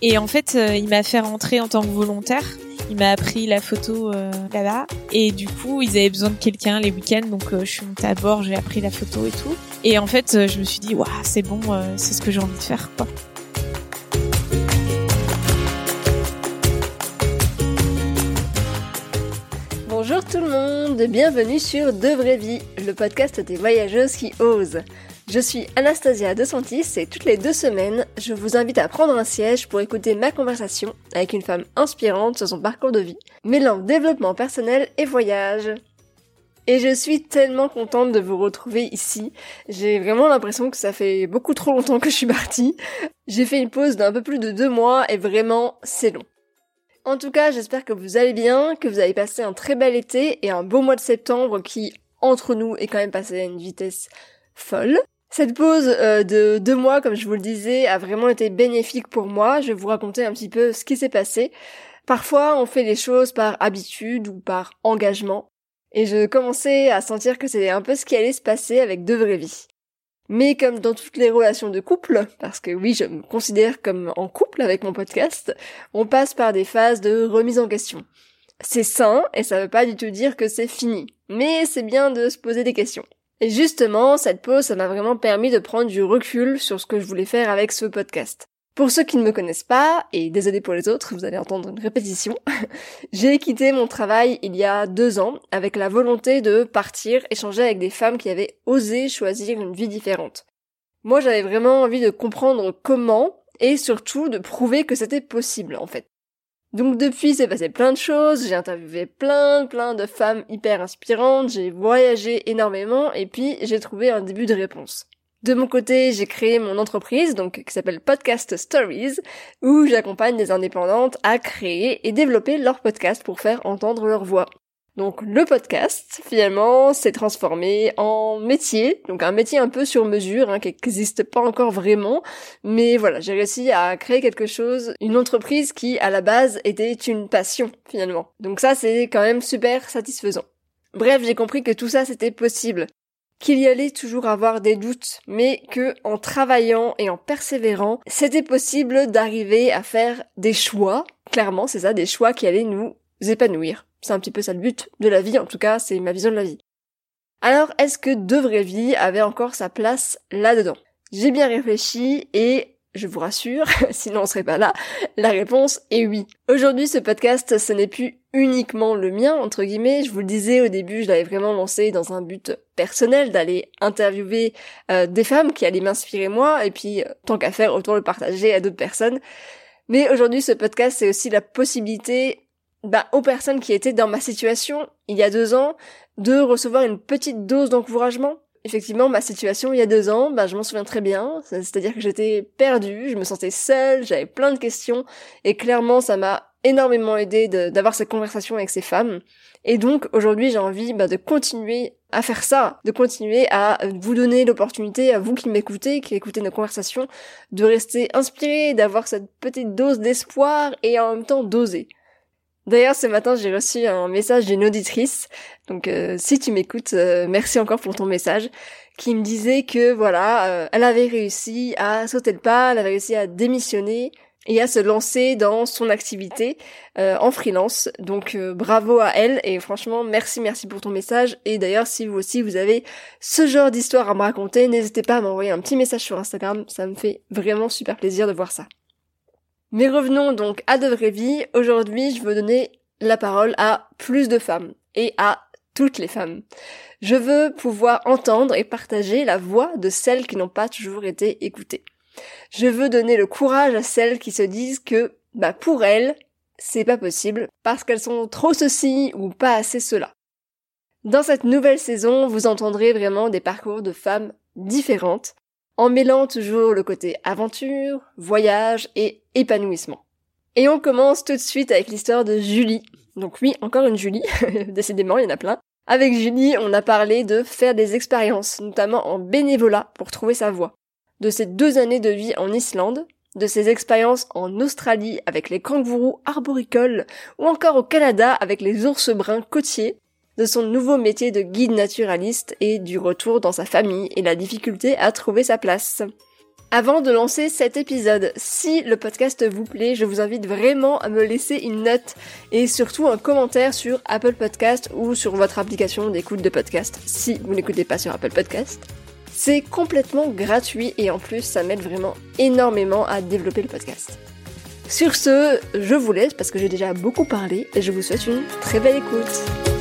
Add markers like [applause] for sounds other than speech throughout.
Et en fait, euh, il m'a fait rentrer en tant que volontaire. Il m'a appris la photo euh, là-bas. Et du coup, ils avaient besoin de quelqu'un les week-ends. Donc, je suis montée à bord, j'ai appris la photo et tout. Et en fait, je me suis dit, waouh, c'est bon, c'est ce que j'ai envie de faire, quoi. Bonjour tout le monde, bienvenue sur De Vraie Vie, le podcast des voyageuses qui osent. Je suis Anastasia De Santis et toutes les deux semaines, je vous invite à prendre un siège pour écouter ma conversation avec une femme inspirante sur son parcours de vie, mêlant développement personnel et voyage. Et je suis tellement contente de vous retrouver ici. J'ai vraiment l'impression que ça fait beaucoup trop longtemps que je suis partie. J'ai fait une pause d'un peu plus de deux mois et vraiment c'est long. En tout cas, j'espère que vous allez bien, que vous avez passé un très bel été et un beau mois de septembre qui, entre nous, est quand même passé à une vitesse folle. Cette pause euh, de deux mois, comme je vous le disais, a vraiment été bénéfique pour moi. Je vais vous raconter un petit peu ce qui s'est passé. Parfois, on fait les choses par habitude ou par engagement. Et je commençais à sentir que c'était un peu ce qui allait se passer avec De Vraies Vies. Mais comme dans toutes les relations de couple, parce que oui, je me considère comme en couple avec mon podcast, on passe par des phases de remise en question. C'est sain, et ça veut pas du tout dire que c'est fini. Mais c'est bien de se poser des questions. Et justement, cette pause, ça m'a vraiment permis de prendre du recul sur ce que je voulais faire avec ce podcast. Pour ceux qui ne me connaissent pas, et désolé pour les autres, vous allez entendre une répétition, [laughs] j'ai quitté mon travail il y a deux ans avec la volonté de partir échanger avec des femmes qui avaient osé choisir une vie différente. Moi j'avais vraiment envie de comprendre comment et surtout de prouver que c'était possible en fait. Donc depuis, c'est passé plein de choses, j'ai interviewé plein, plein de femmes hyper inspirantes, j'ai voyagé énormément et puis j'ai trouvé un début de réponse. De mon côté, j'ai créé mon entreprise, donc qui s'appelle Podcast Stories, où j'accompagne des indépendantes à créer et développer leur podcast pour faire entendre leur voix. Donc le podcast, finalement, s'est transformé en métier, donc un métier un peu sur mesure, hein, qui n'existe pas encore vraiment, mais voilà, j'ai réussi à créer quelque chose, une entreprise qui, à la base, était une passion, finalement. Donc ça, c'est quand même super satisfaisant. Bref, j'ai compris que tout ça, c'était possible qu'il y allait toujours avoir des doutes, mais que en travaillant et en persévérant, c'était possible d'arriver à faire des choix. Clairement, c'est ça, des choix qui allaient nous épanouir. C'est un petit peu ça le but de la vie, en tout cas, c'est ma vision de la vie. Alors, est-ce que De Vraie Vie avait encore sa place là-dedans? J'ai bien réfléchi et je vous rassure, [laughs] sinon on serait pas là, la réponse est oui. Aujourd'hui, ce podcast, ce n'est plus uniquement le mien, entre guillemets. Je vous le disais au début, je l'avais vraiment lancé dans un but personnel, d'aller interviewer euh, des femmes qui allaient m'inspirer moi, et puis, euh, tant qu'à faire, autant le partager à d'autres personnes. Mais aujourd'hui, ce podcast, c'est aussi la possibilité bah, aux personnes qui étaient dans ma situation il y a deux ans de recevoir une petite dose d'encouragement. Effectivement, ma situation il y a deux ans, bah, je m'en souviens très bien. C'est-à-dire que j'étais perdue, je me sentais seule, j'avais plein de questions, et clairement, ça m'a énormément aidé d'avoir cette conversation avec ces femmes. Et donc, aujourd'hui, j'ai envie bah, de continuer à faire ça, de continuer à vous donner l'opportunité, à vous qui m'écoutez, qui écoutez nos conversations, de rester inspiré, d'avoir cette petite dose d'espoir et en même temps d'oser. D'ailleurs, ce matin, j'ai reçu un message d'une auditrice. Donc, euh, si tu m'écoutes, euh, merci encore pour ton message, qui me disait que voilà, euh, elle avait réussi à sauter le pas, elle avait réussi à démissionner et à se lancer dans son activité en freelance. Donc, bravo à elle et franchement, merci, merci pour ton message. Et d'ailleurs, si vous aussi vous avez ce genre d'histoire à me raconter, n'hésitez pas à m'envoyer un petit message sur Instagram. Ça me fait vraiment super plaisir de voir ça. Mais revenons donc à de vraies vies. Aujourd'hui, je veux donner la parole à plus de femmes et à toutes les femmes. Je veux pouvoir entendre et partager la voix de celles qui n'ont pas toujours été écoutées. Je veux donner le courage à celles qui se disent que, bah, pour elles, c'est pas possible parce qu'elles sont trop ceci ou pas assez cela. Dans cette nouvelle saison, vous entendrez vraiment des parcours de femmes différentes en mêlant toujours le côté aventure, voyage et épanouissement. Et on commence tout de suite avec l'histoire de Julie. Donc oui, encore une Julie, [laughs] décidément, il y en a plein. Avec Julie, on a parlé de faire des expériences, notamment en bénévolat, pour trouver sa voie. De ses deux années de vie en Islande, de ses expériences en Australie avec les kangourous arboricoles, ou encore au Canada avec les ours bruns côtiers, de son nouveau métier de guide naturaliste et du retour dans sa famille et la difficulté à trouver sa place. Avant de lancer cet épisode, si le podcast vous plaît, je vous invite vraiment à me laisser une note et surtout un commentaire sur Apple Podcast ou sur votre application d'écoute de podcast si vous n'écoutez pas sur Apple Podcast. C'est complètement gratuit et en plus ça m'aide vraiment énormément à développer le podcast. Sur ce, je vous laisse parce que j'ai déjà beaucoup parlé et je vous souhaite une très belle écoute.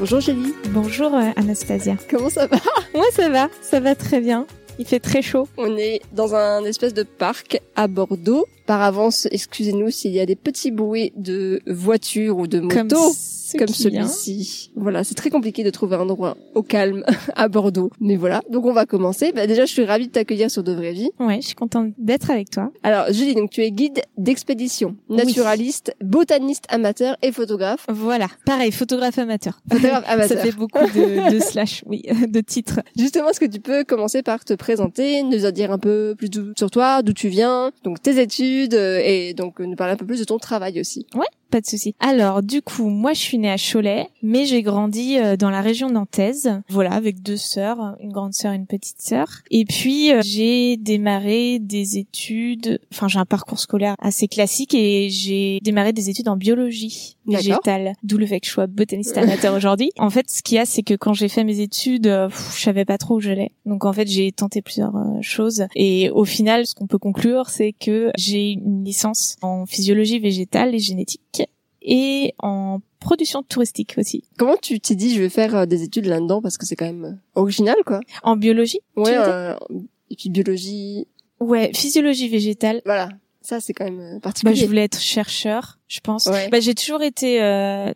Bonjour Julie. Bonjour euh, Anastasia. Comment ça va? Moi ça va, ça va très bien. Il fait très chaud. On est dans un espèce de parc à Bordeaux. Par avance, excusez-nous s'il y a des petits bruits de voitures ou de motos comme celui-ci. Voilà, c'est très compliqué de trouver un endroit au calme [laughs] à Bordeaux. Mais voilà, donc on va commencer. Bah, déjà, je suis ravie de t'accueillir sur De Vraie Vie. Ouais, je suis contente d'être avec toi. Alors, Julie, donc tu es guide d'expédition, naturaliste, botaniste amateur et photographe. Voilà, pareil, photographe amateur. Photographe [laughs] amateur. Ça fait beaucoup de, de slash, oui, [laughs] de titres. Justement, est-ce que tu peux commencer par te présenter, nous en dire un peu plus sur toi, d'où tu viens, donc tes études, euh, et donc nous parler un peu plus de ton travail aussi. Ouais, pas de souci. Alors, du coup, moi, je suis née à Cholet, mais j'ai grandi euh, dans la région nantaise. Voilà, avec deux sœurs, une grande sœur et une petite sœur. Et puis, euh, j'ai démarré des études. Enfin, j'ai un parcours scolaire assez classique et j'ai démarré des études en biologie végétale. D'où le fait que je sois botaniste amateur [laughs] aujourd'hui. En fait, ce qu'il y a, c'est que quand j'ai fait mes études, euh, je savais pas trop où j'allais. Donc, en fait, j'ai tenté plusieurs choses. Et au final, ce qu'on peut conclure, c'est que j'ai une licence en physiologie végétale et génétique et en production touristique aussi. Comment tu t'es dit je vais faire euh, des études là-dedans parce que c'est quand même euh, original quoi En biologie Ouais, euh, et puis biologie. Ouais, physiologie végétale. Voilà. Ça c'est quand même particulier. Bah, je voulais être chercheur, je pense. Bah, j'ai toujours été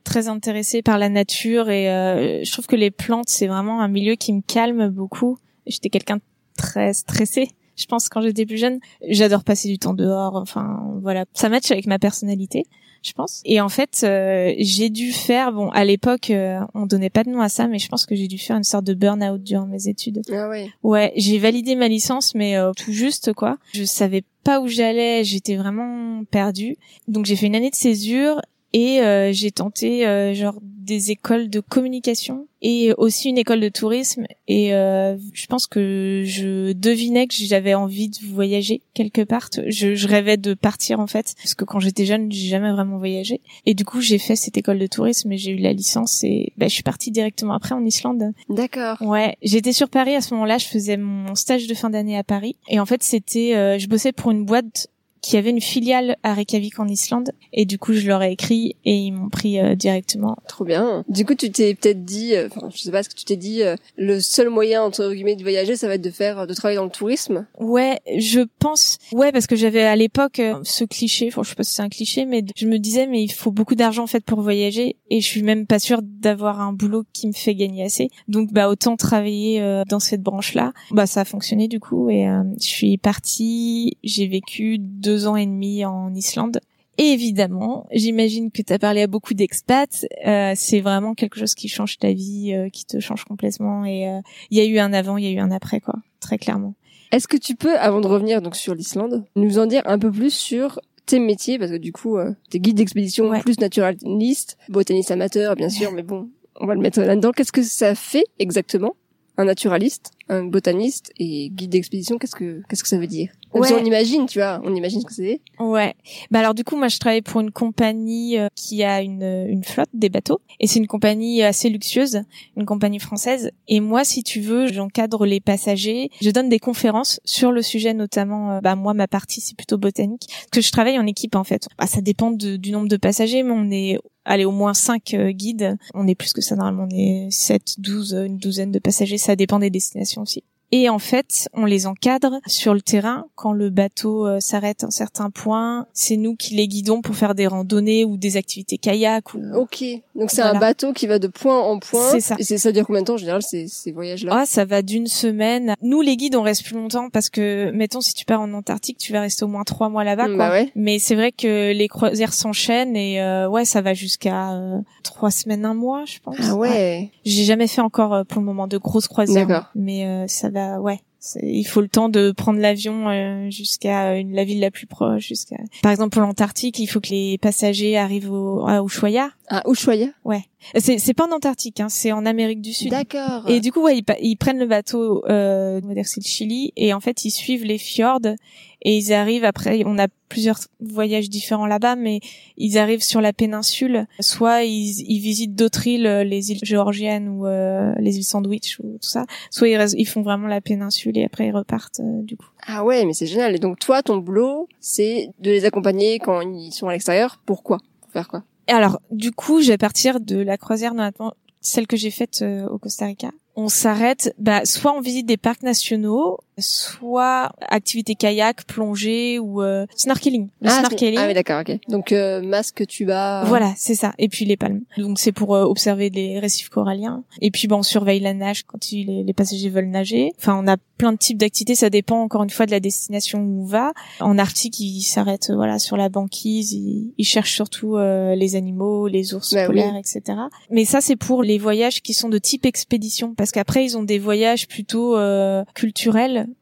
très intéressée par la nature et je trouve que les plantes c'est vraiment un milieu qui me calme beaucoup. J'étais quelqu'un de très stressé je pense quand j'étais plus jeune, j'adore passer du temps dehors. Enfin, voilà, ça match avec ma personnalité je pense. Et en fait, euh, j'ai dû faire, bon, à l'époque, euh, on donnait pas de nom à ça, mais je pense que j'ai dû faire une sorte de burn-out durant mes études. Ah ouais. Ouais, j'ai validé ma licence, mais euh, tout juste quoi. Je savais pas où j'allais, j'étais vraiment perdue. Donc j'ai fait une année de césure et j'ai tenté genre des écoles de communication et aussi une école de tourisme. Et euh, je pense que je devinais que j'avais envie de voyager quelque part. Je, je, rêvais de partir en fait parce que quand j'étais jeune j'ai jamais vraiment voyagé. Et du coup j'ai fait cette école de tourisme et j'ai eu la licence et bah, je suis partie directement après en Islande. D'accord. Ouais j'étais sur Paris à ce moment-là. Je faisais mon stage de fin d'année à Paris. Et en fait c'était euh, je bossais pour une boîte qui avait une filiale à Reykjavik en Islande et du coup je leur ai écrit et ils m'ont pris euh, directement. Trop bien. Du coup tu t'es peut-être dit, euh, enfin je sais pas ce que tu t'es dit, euh, le seul moyen entre guillemets de voyager ça va être de faire, de travailler dans le tourisme. Ouais, je pense. Ouais parce que j'avais à l'époque ce cliché, enfin je sais pas si c'est un cliché, mais je me disais mais il faut beaucoup d'argent en fait pour voyager et je suis même pas sûre d'avoir un boulot qui me fait gagner assez. Donc bah autant travailler dans cette branche là. Bah ça a fonctionné du coup et je suis partie, j'ai vécu deux deux ans et demi en Islande. Et évidemment, j'imagine que tu as parlé à beaucoup d'expats. Euh, c'est vraiment quelque chose qui change ta vie, euh, qui te change complètement. Et euh, il y a eu un avant, il y a eu un après, quoi, très clairement. Est-ce que tu peux, avant de revenir donc sur l'Islande, nous en dire un peu plus sur tes métiers? Parce que du coup, t'es guide d'expédition plus naturaliste, botaniste amateur, bien sûr, mais bon, on va le mettre là-dedans. Qu'est-ce que ça fait exactement un naturaliste, un botaniste et guide d'expédition Qu'est-ce que qu'est-ce que ça veut dire? On imagine, tu vois, on imagine ce que c'est. Ouais. Bah alors du coup, moi, je travaille pour une compagnie euh, qui a une, une flotte des bateaux, et c'est une compagnie assez luxueuse, une compagnie française. Et moi, si tu veux, j'encadre les passagers, je donne des conférences sur le sujet, notamment. Euh, bah moi, ma partie c'est plutôt botanique, que je travaille en équipe en fait. Bah, ça dépend du nombre de passagers, mais on est allez au moins 5 euh, guides. On est plus que ça normalement, on est 7, 12, une douzaine de passagers, ça dépend des destinations aussi. Et en fait, on les encadre sur le terrain quand le bateau euh, s'arrête à un certain point. C'est nous qui les guidons pour faire des randonnées ou des activités kayak. Ou... Ok, donc c'est un bateau qui va de point en point. C'est ça. Et c'est ça dure combien de temps en général ces, ces voyages-là? Ah, ça va d'une semaine. Nous les guides, on reste plus longtemps parce que, mettons, si tu pars en Antarctique, tu vas rester au moins trois mois là-bas. Bah ouais. Mais c'est vrai que les croisières s'enchaînent et euh, ouais, ça va jusqu'à euh, trois semaines, un mois, je pense. Ah ouais. J'ai jamais fait encore pour le moment de grosses croisières. D'accord. Mais ça va, ouais il faut le temps de prendre l'avion euh, jusqu'à euh, la ville la plus proche. Jusqu'à, par exemple, pour l'Antarctique, il faut que les passagers arrivent au, à Ushuaia. À Ushuaia Ouais. C'est c'est pas en Antarctique, hein, c'est en Amérique du Sud. D'accord. Et du coup, ouais, ils, ils prennent le bateau, euh, on va dire c'est le Chili, et en fait, ils suivent les fjords et ils arrivent après. On a plusieurs voyages différents là-bas, mais ils arrivent sur la péninsule. Soit ils, ils visitent d'autres îles, euh, les îles géorgiennes ou euh, les îles Sandwich ou tout ça. Soit ils, restent- ils font vraiment la péninsule et après ils repartent euh, du coup. Ah ouais, mais c'est génial. Et donc toi, ton boulot, c'est de les accompagner quand ils sont à l'extérieur. Pourquoi? Pour faire quoi? Et alors, du coup, je vais partir de la croisière, celle que j'ai faite euh, au Costa Rica. On s'arrête, bah, soit on visite des parcs nationaux, soit activité kayak, plongée ou euh, snorkeling. Le ah, snorkeling. Ah oui, d'accord, ok. Donc euh, masque, tuba. Voilà, c'est ça. Et puis les palmes. Donc c'est pour euh, observer les récifs coralliens. Et puis ben on surveille la nage quand il- les, les passagers veulent nager. Enfin, on a plein de types d'activités. Ça dépend encore une fois de la destination où on va. En Arctique, ils s'arrêtent euh, voilà sur la banquise. Ils, ils cherchent surtout euh, les animaux, les ours Bah oui. polaires, etc. Mais ça c'est pour les voyages qui sont de type expédition, parce qu'après ils ont des voyages plutôt euh,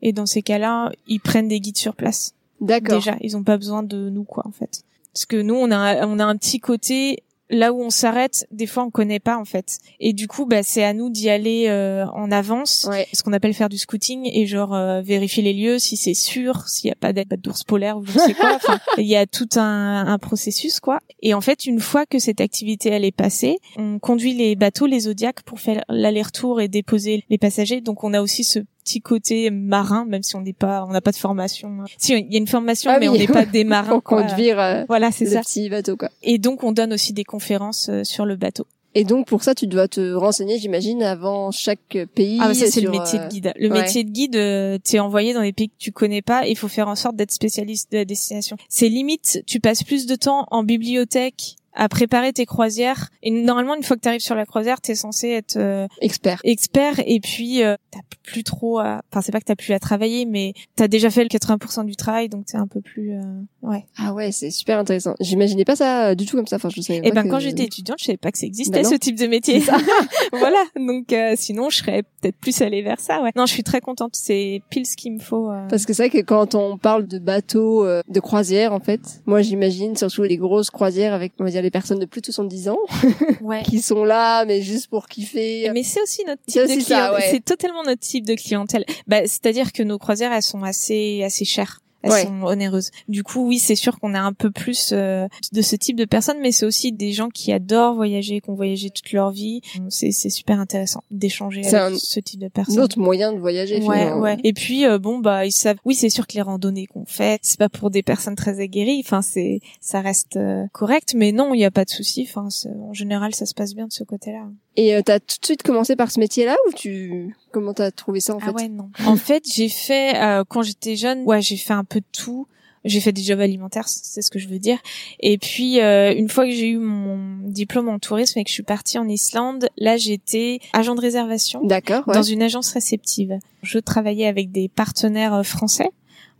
Et dans ces cas-là, ils prennent des guides sur place. D'accord. Déjà, ils ont pas besoin de nous quoi en fait. Parce que nous on a on a un petit côté là où on s'arrête, des fois on connaît pas en fait. Et du coup, bah c'est à nous d'y aller euh, en avance, Ouais. ce qu'on appelle faire du scouting et genre euh, vérifier les lieux si c'est sûr, s'il y a pas d'ours polaire ou je sais quoi. [laughs] Enfin, il y a tout un, un processus quoi. Et en fait, une fois que cette activité elle est passée, on conduit les bateaux, les zodiacs pour faire l'aller-retour et déposer les passagers. Donc on a aussi ce petit côté marin, même si on n'est pas, on n'a pas de formation. Si il y a une formation, Ah mais oui. on n'est pas des [laughs] marins. Pour conduire euh, Voilà, c'est ça. petit bateau, quoi. Et donc on donne aussi des conférences euh, sur le bateau. Et donc pour ça, tu dois te renseigner, j'imagine, avant chaque pays. Ah bah ça c'est le métier euh, de guide. Le ouais. métier de guide, euh, t'es envoyé dans des pays que tu connais pas il faut faire en sorte d'être spécialiste de la destination. C'est limite, tu passes plus de temps en bibliothèque à préparer tes croisières. Et normalement une fois que tu arrives sur la croisière t'es censé être euh, Expert. expert. Et puis euh, t'as plus trop à enfin c'est pas que t'as plus à travailler mais t'as déjà fait le 80% du travail donc t'es un peu plus euh, ouais. Ah ouais, c'est super intéressant. J'imaginais pas ça euh, du tout comme ça. Enfin, je savais et pas ben que- quand j'étais étudiante je savais pas que ça existait Bah ce type de métier. [laughs] Voilà. Donc euh, sinon je serais peut-être plus allée vers ça ouais. Non je suis très contente. C'est pile ce qu'il me faut euh. Parce que c'est vrai que quand on parle de bateaux euh, de croisière, en fait, moi j'imagine surtout les grosses croisières avec, on va dire, les personnes de plus de 70 ans [laughs] ouais qui sont là, mais juste pour kiffer. mais c'est aussi notre type de clientèle. ouais. C'est totalement notre type de clientèle. Bah, c'est-à-dire que nos croisières, elles sont assez, assez chères. Elles Ouais. sont onéreuses. Du coup, oui, c'est sûr qu'on a un peu plus euh, de ce type de personnes, mais c'est aussi des gens qui adorent voyager, qui ont voyagé toute leur vie. C'est, c'est super intéressant d'échanger avec un ce type de Un personnes. autre moyen de voyager. Ouais, finalement. ouais. Et puis euh, bon bah ils savent. Oui, c'est sûr que les randonnées qu'on fait, c'est pas pour des personnes très aguerries. Enfin, c'est ça reste euh, correct, mais non, il y a pas de souci. Enfin, en général, ça se passe bien de ce côté-là. Et euh, t'as tout de suite commencé par ce métier-là ou tu comment t'as trouvé ça en ah fait? ouais non. En fait, j'ai fait euh, quand j'étais jeune, ouais, j'ai fait un peu de tout. J'ai fait des jobs alimentaires, c'est ce que je veux dire. Et puis euh, une fois que j'ai eu mon diplôme en tourisme et que je suis partie en Islande, là j'étais agent de réservation D'accord. Ouais. dans une agence réceptive. Je travaillais avec des partenaires euh, français,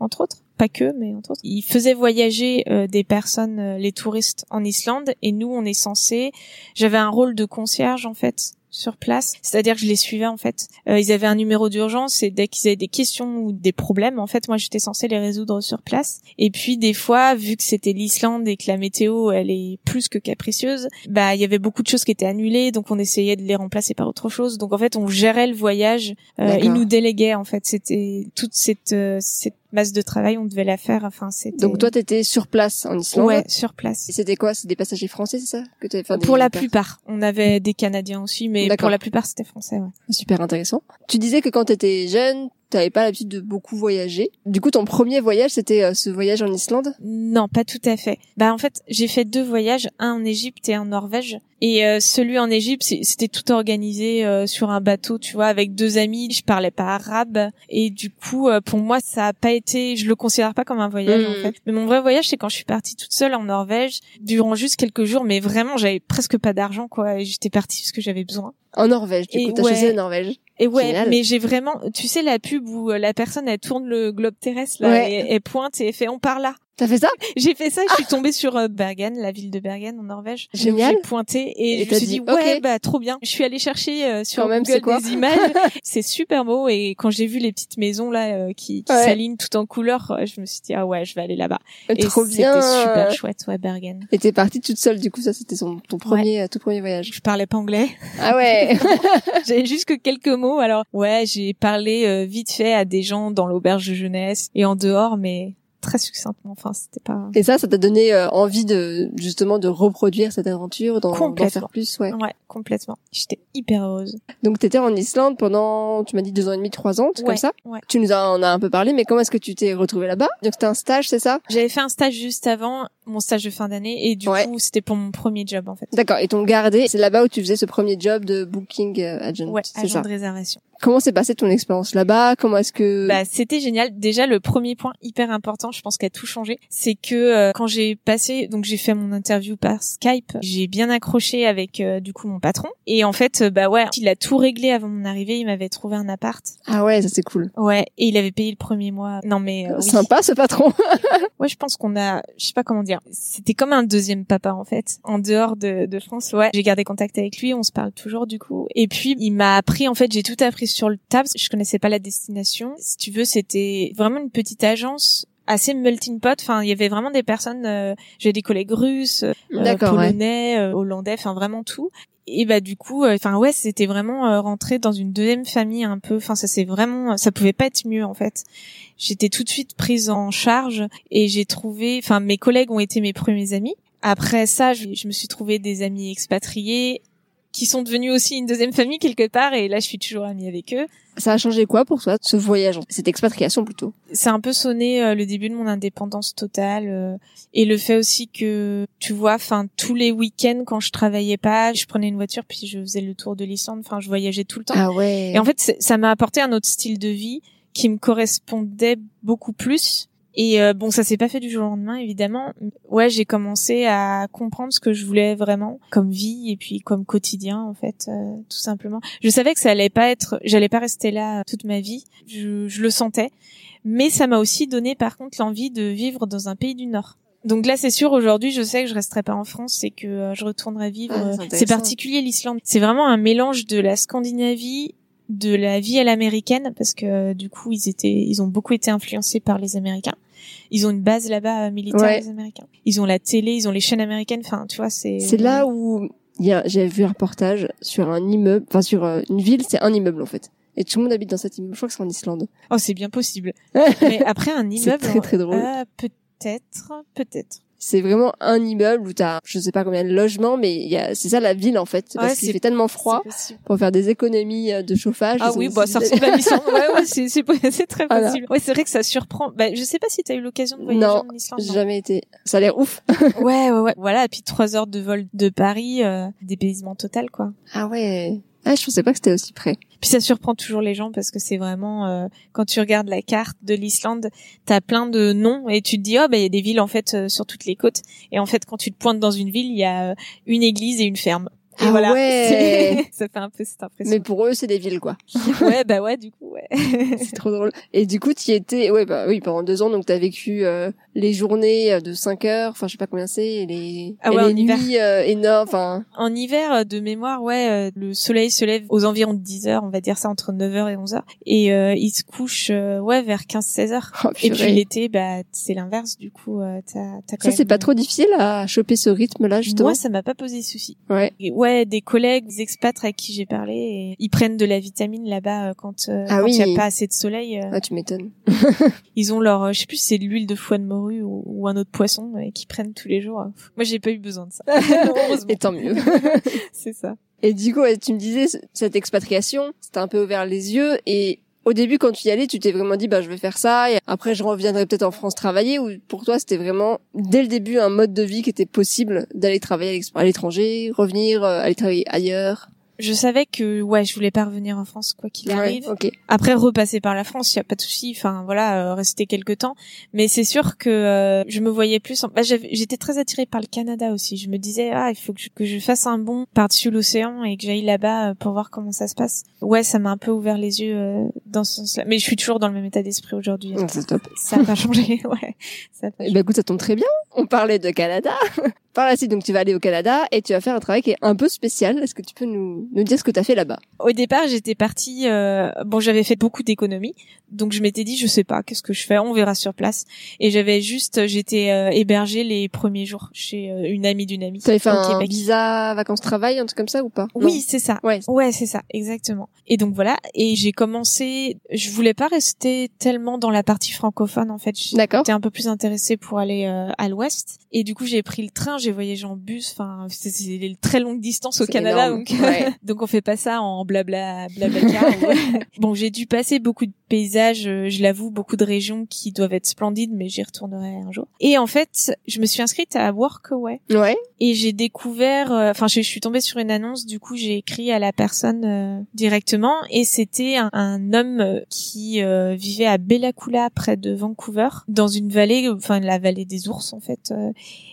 entre autres, pas que, mais entre autres. Ils faisaient voyager euh, des personnes, euh, les touristes, en Islande, et nous, on est censé. J'avais un rôle de concierge en fait sur place, c'est-à-dire que je les suivais en fait. Euh, ils avaient un numéro d'urgence et dès qu'ils avaient des questions ou des problèmes, en fait, moi j'étais censée les résoudre sur place. Et puis des fois, vu que c'était l'Islande et que la météo elle est plus que capricieuse, bah il y avait beaucoup de choses qui étaient annulées, donc on essayait de les remplacer par autre chose. Donc en fait, on gérait le voyage. Euh, ils nous déléguaient en fait. C'était toute cette euh, cette masse de travail, on devait la faire. Enfin, c'était Donc toi t'étais sur place en Islande. ouais sur place. Et c'était quoi? C'est des passagers français, c'est ça? Que t'avais fait Pour la plupart, on avait des Canadiens aussi, mais pour la plupart c'était français. Ouais. Super intéressant. Tu disais que quand t'étais jeune, t'avais pas l'habitude de beaucoup voyager. Du coup, ton premier voyage, c'était euh, ce voyage en Islande? Non, pas tout à fait. Bah en fait, j'ai fait deux voyages, un en Égypte et un en Norvège. Et euh, celui en Égypte, c'était tout organisé euh, sur un bateau, tu vois, avec deux amis. Je parlais pas arabe et du coup, euh, pour moi, ça a pas été. Je le considère pas comme un voyage en fait. Mais mon vrai voyage, c'est quand je suis partie toute seule en Norvège durant juste quelques jours. Mais vraiment, j'avais presque pas d'argent quoi. Et j'étais partie parce que j'avais besoin. En Norvège, du Et coup, t'as ouais. choisi la Norvège. Et ouais, Génial. mais j'ai vraiment, tu sais la pub où euh, la personne elle tourne le globe terrestre là, Ouais. et elle pointe et elle fait on part là. T'as fait ça J'ai fait ça, je suis tombée sur euh, Bergen, la ville de Bergen en Norvège. Génial. J'ai pointé et, Et je me suis dit, ouais, bah trop bien. Je suis allée chercher euh, sur Quand même, Google quoi des images. [laughs] c'est super beau et quand j'ai vu les petites maisons là euh, qui, qui Ouais. s'alignent tout en couleur, euh, je me suis dit ah ouais, je vais aller là-bas. Et Trop c'était bien. super chouette, ouais, Bergen. Et t'es partie toute seule, du coup, ça c'était ton premier, euh, tout premier voyage. Je parlais pas anglais. Ah ouais. [laughs] J'avais juste que quelques mots. Alors ouais, j'ai parlé euh, vite fait à des gens dans l'auberge de jeunesse et en dehors, mais très succinctement. Enfin, c'était pas. Et ça, ça t'a donné euh, envie de, justement, de reproduire cette aventure, d'en, faire plus, ouais. Ouais, complètement. J'étais hyper heureuse. Donc t'étais en Islande pendant, tu m'as dit deux ans et demi, trois ans, Ouais, comme ça. ouais. Tu nous en as un peu parlé, mais comment est-ce que tu t'es retrouvée là-bas? Donc c'était un stage, c'est ça? J'avais fait un stage juste avant mon stage de fin d'année et du Ouais. coup c'était pour mon premier job en fait. D'accord. Et t'ont gardé. C'est là-bas où tu faisais ce premier job de booking euh, agent. Ouais, agent ça? de réservation. Comment s'est passée ton expérience là-bas? Comment est-ce que Bah c'était génial. Déjà le premier point hyper important, je pense qu'a tout changé, c'est que euh, quand j'ai passé, donc j'ai fait mon interview par Skype, j'ai bien accroché avec euh, du coup mon patron et en fait euh, bah ouais, il a tout réglé avant mon arrivée, il m'avait trouvé un appart. Ah ouais, ça c'est cool. Ouais, et il avait payé le premier mois. Non mais euh, oui. Sympa ce patron. [laughs] Ouais, je pense qu'on a, je sais pas comment dire, c'était comme un deuxième papa en fait, en dehors de, de France. Ouais, j'ai gardé contact avec lui, on se parle toujours du coup. Et puis il m'a appris, en fait, j'ai tout appris sur le tas. parce que Je connaissais pas la destination. Si tu veux, c'était vraiment une petite agence assez melting pot. Enfin, il y avait vraiment des personnes. euh, j'ai des collègues russes, euh, D'accord, ouais. polonais, euh, hollandais, enfin vraiment tout. Et bah du coup, euh, enfin ouais, c'était vraiment euh, rentrer dans une deuxième famille un peu. Enfin ça c'est vraiment, ça pouvait pas être mieux en fait. J'étais tout de suite prise en charge et j'ai trouvé, enfin mes collègues ont été mes premiers amis. Après ça, je, je me suis trouvé des amis expatriés qui sont devenus aussi une deuxième famille quelque part et là je suis toujours amie avec eux. Ça a changé quoi pour toi ce voyage, cette expatriation plutôt? C'est un peu sonné euh, le début de mon indépendance totale euh, et le fait aussi que tu vois enfin tous les week-ends quand je travaillais pas je prenais une voiture puis je faisais le tour de l'Islande enfin je voyageais tout le temps Ah ouais. et en fait ça m'a apporté un autre style de vie qui me correspondait beaucoup plus et euh, bon ça s'est pas fait du jour au lendemain évidemment ouais j'ai commencé à comprendre ce que je voulais vraiment comme vie et puis comme quotidien en fait euh, tout simplement je savais que ça allait pas être j'allais pas rester là toute ma vie je, je le sentais mais ça m'a aussi donné par contre l'envie de vivre dans un pays du Nord. Donc là, c'est sûr, aujourd'hui, je sais que je resterai pas en France et que euh, je retournerai vivre. Ah, c'est euh, c'est particulier l'Islande. C'est vraiment un mélange de la Scandinavie, de la vie à l'américaine, parce que euh, du coup, ils étaient, ils ont beaucoup été influencés par les Américains. Ils ont une base là-bas euh, militaire, Ouais. les Américains. Ils ont la télé, ils ont les chaînes américaines. Enfin, tu vois, c'est. C'est là où il y a, j'avais vu un reportage sur un immeuble, enfin sur euh, une ville, c'est un immeuble en fait. Et tout le monde habite dans cet immeuble. Je crois que c'est en Islande. Oh, c'est bien possible. [laughs] Mais après, un C'est immeuble. très, très drôle. euh, peut-être, peut-être. C'est vraiment un immeuble où t'as, je sais pas combien de logements, mais il y a, c'est ça la ville en fait. Ouais, parce qu'il fait tellement froid pour faire des économies euh, de chauffage. Ah oui, bah ça ressemble [laughs] à. Ouais, ouais, c'est c'est [laughs] c'est très Voilà. possible. Ouais, c'est vrai que ça surprend. Bah, je sais pas si t'as eu l'occasion de voyager Non, en Islande. J'ai jamais été. Ça a l'air ouf. [laughs] Ouais, ouais, ouais. Voilà, et puis trois heures de vol de Paris, euh, dépaysement total, quoi. Ah ouais. Ah, je pensais pas que c'était aussi près. Puis ça surprend toujours les gens parce que c'est vraiment euh, quand tu regardes la carte de l'Islande, t'as plein de noms et tu te dis oh bah il y a des villes en fait euh, sur toutes les côtes et en fait quand tu te pointes dans une ville, il y a euh, une église et une ferme. Et Ah voilà, ouais. [laughs] ça fait un peu cette impression. Mais pour eux, c'est des villes quoi. [laughs] ouais, bah ouais, du coup, ouais. [laughs] c'est trop drôle. Et du coup, tu y étais, ouais, bah oui, pendant deux ans, donc t'as vécu euh, les journées euh, de 5 heures, enfin je sais pas combien c'est, et les, Ah et les nuits euh, énormes, enfin. En hiver, euh, de mémoire, ouais, euh, le soleil se lève aux environs de 10 heures, on va dire ça entre 9 heures et 11 heures, et euh, il se couche, ouais, vers 15-16 heures. Oh, Et puis l'été, bah c'est l'inverse, du coup, t'as, t'as ça c'est pas trop difficile à choper ce rythme-là justement. Moi, ça m'a pas posé souci. Ouais. Et ouais, des collègues, des expats avec qui j'ai parlé, et ils prennent de la vitamine là-bas euh, quand euh, Ah quand il oui. y a pas assez de soleil. euh, Ah, tu m'étonnes. [laughs] Ils ont leur, je sais plus, c'est de l'huile de foie de morue ou, ou un autre poisson, et qu'ils prennent tous les jours. Moi, j'ai pas eu besoin de ça. [laughs] Heureusement. Et tant mieux. [laughs] c'est ça. Et du coup, ouais, tu me disais, cette expatriation, c'était un peu ouvert les yeux. Et au début, quand tu y allais, tu t'es vraiment dit, bah, je vais faire ça. Et après, je reviendrai peut-être en France travailler. Ou pour toi, c'était vraiment, dès le début, un mode de vie qui était possible d'aller travailler à l'étranger, revenir, euh, aller travailler ailleurs? Je savais que ouais, je voulais pas revenir en France quoi qu'il Ouais, arrive. Après repasser par la France, il y a pas de souci. Enfin voilà, euh, rester quelques temps. Mais c'est sûr que euh, je me voyais plus. En... Bah, j'étais très attirée par le Canada aussi. Je me disais ah il faut que je, que je fasse un bond par-dessus l'océan et que j'aille là-bas euh, pour voir comment ça se passe. Ouais, ça m'a un peu ouvert les yeux euh, dans ce sens-là. Mais je suis toujours dans le même état d'esprit aujourd'hui. Donc, C'est top. Ça a pas changé. [laughs] Ouais. Ça a pas Eh ben écoute, ça tombe très bien. On parlait de Canada. [laughs] Par la suite, donc tu vas aller au Canada et tu vas faire un travail qui est un peu spécial. Est-ce que tu peux nous, nous dire ce que tu as fait là-bas? Au départ, j'étais partie. euh, bon, j'avais fait beaucoup d'économies, donc je m'étais dit, je sais pas, qu'est-ce que je fais? On verra sur place. Et j'avais juste, j'étais euh, hébergée les premiers jours chez euh, une amie d'une amie Tu avais fait au un Québec. visa vacances-travail, un truc comme ça ou pas? Oui, c'est ça. Ouais. Ouais, c'est ça, exactement. Et donc voilà, et j'ai commencé. Je voulais pas rester tellement dans la partie francophone en fait. D'accord. J'étais un peu plus intéressée pour aller euh, à l'ouest. Et du coup, j'ai pris le train, j'ai voyagé en bus. Enfin, c'est des très longues distances au Canada, énorme. donc Ouais. [laughs] donc on fait pas ça en blabla blabla car. [laughs] bon, j'ai dû passer beaucoup de paysages, euh, je l'avoue, beaucoup de régions qui doivent être splendides, mais j'y retournerai un jour. Et en fait, je me suis inscrite à Workaway Ouais. et j'ai découvert, euh, enfin, je, je suis tombée sur une annonce. Du coup, j'ai écrit à la personne euh, directement, et c'était un, un homme qui euh, vivait à Bellacoola, près de Vancouver, dans une vallée, enfin la vallée des ours en fait.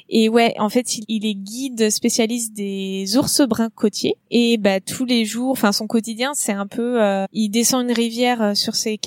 et ouais, en fait, il, il est guide spécialiste des ours bruns côtiers. Et bah tous les jours, enfin son quotidien, c'est un peu, il descend une rivière sur ses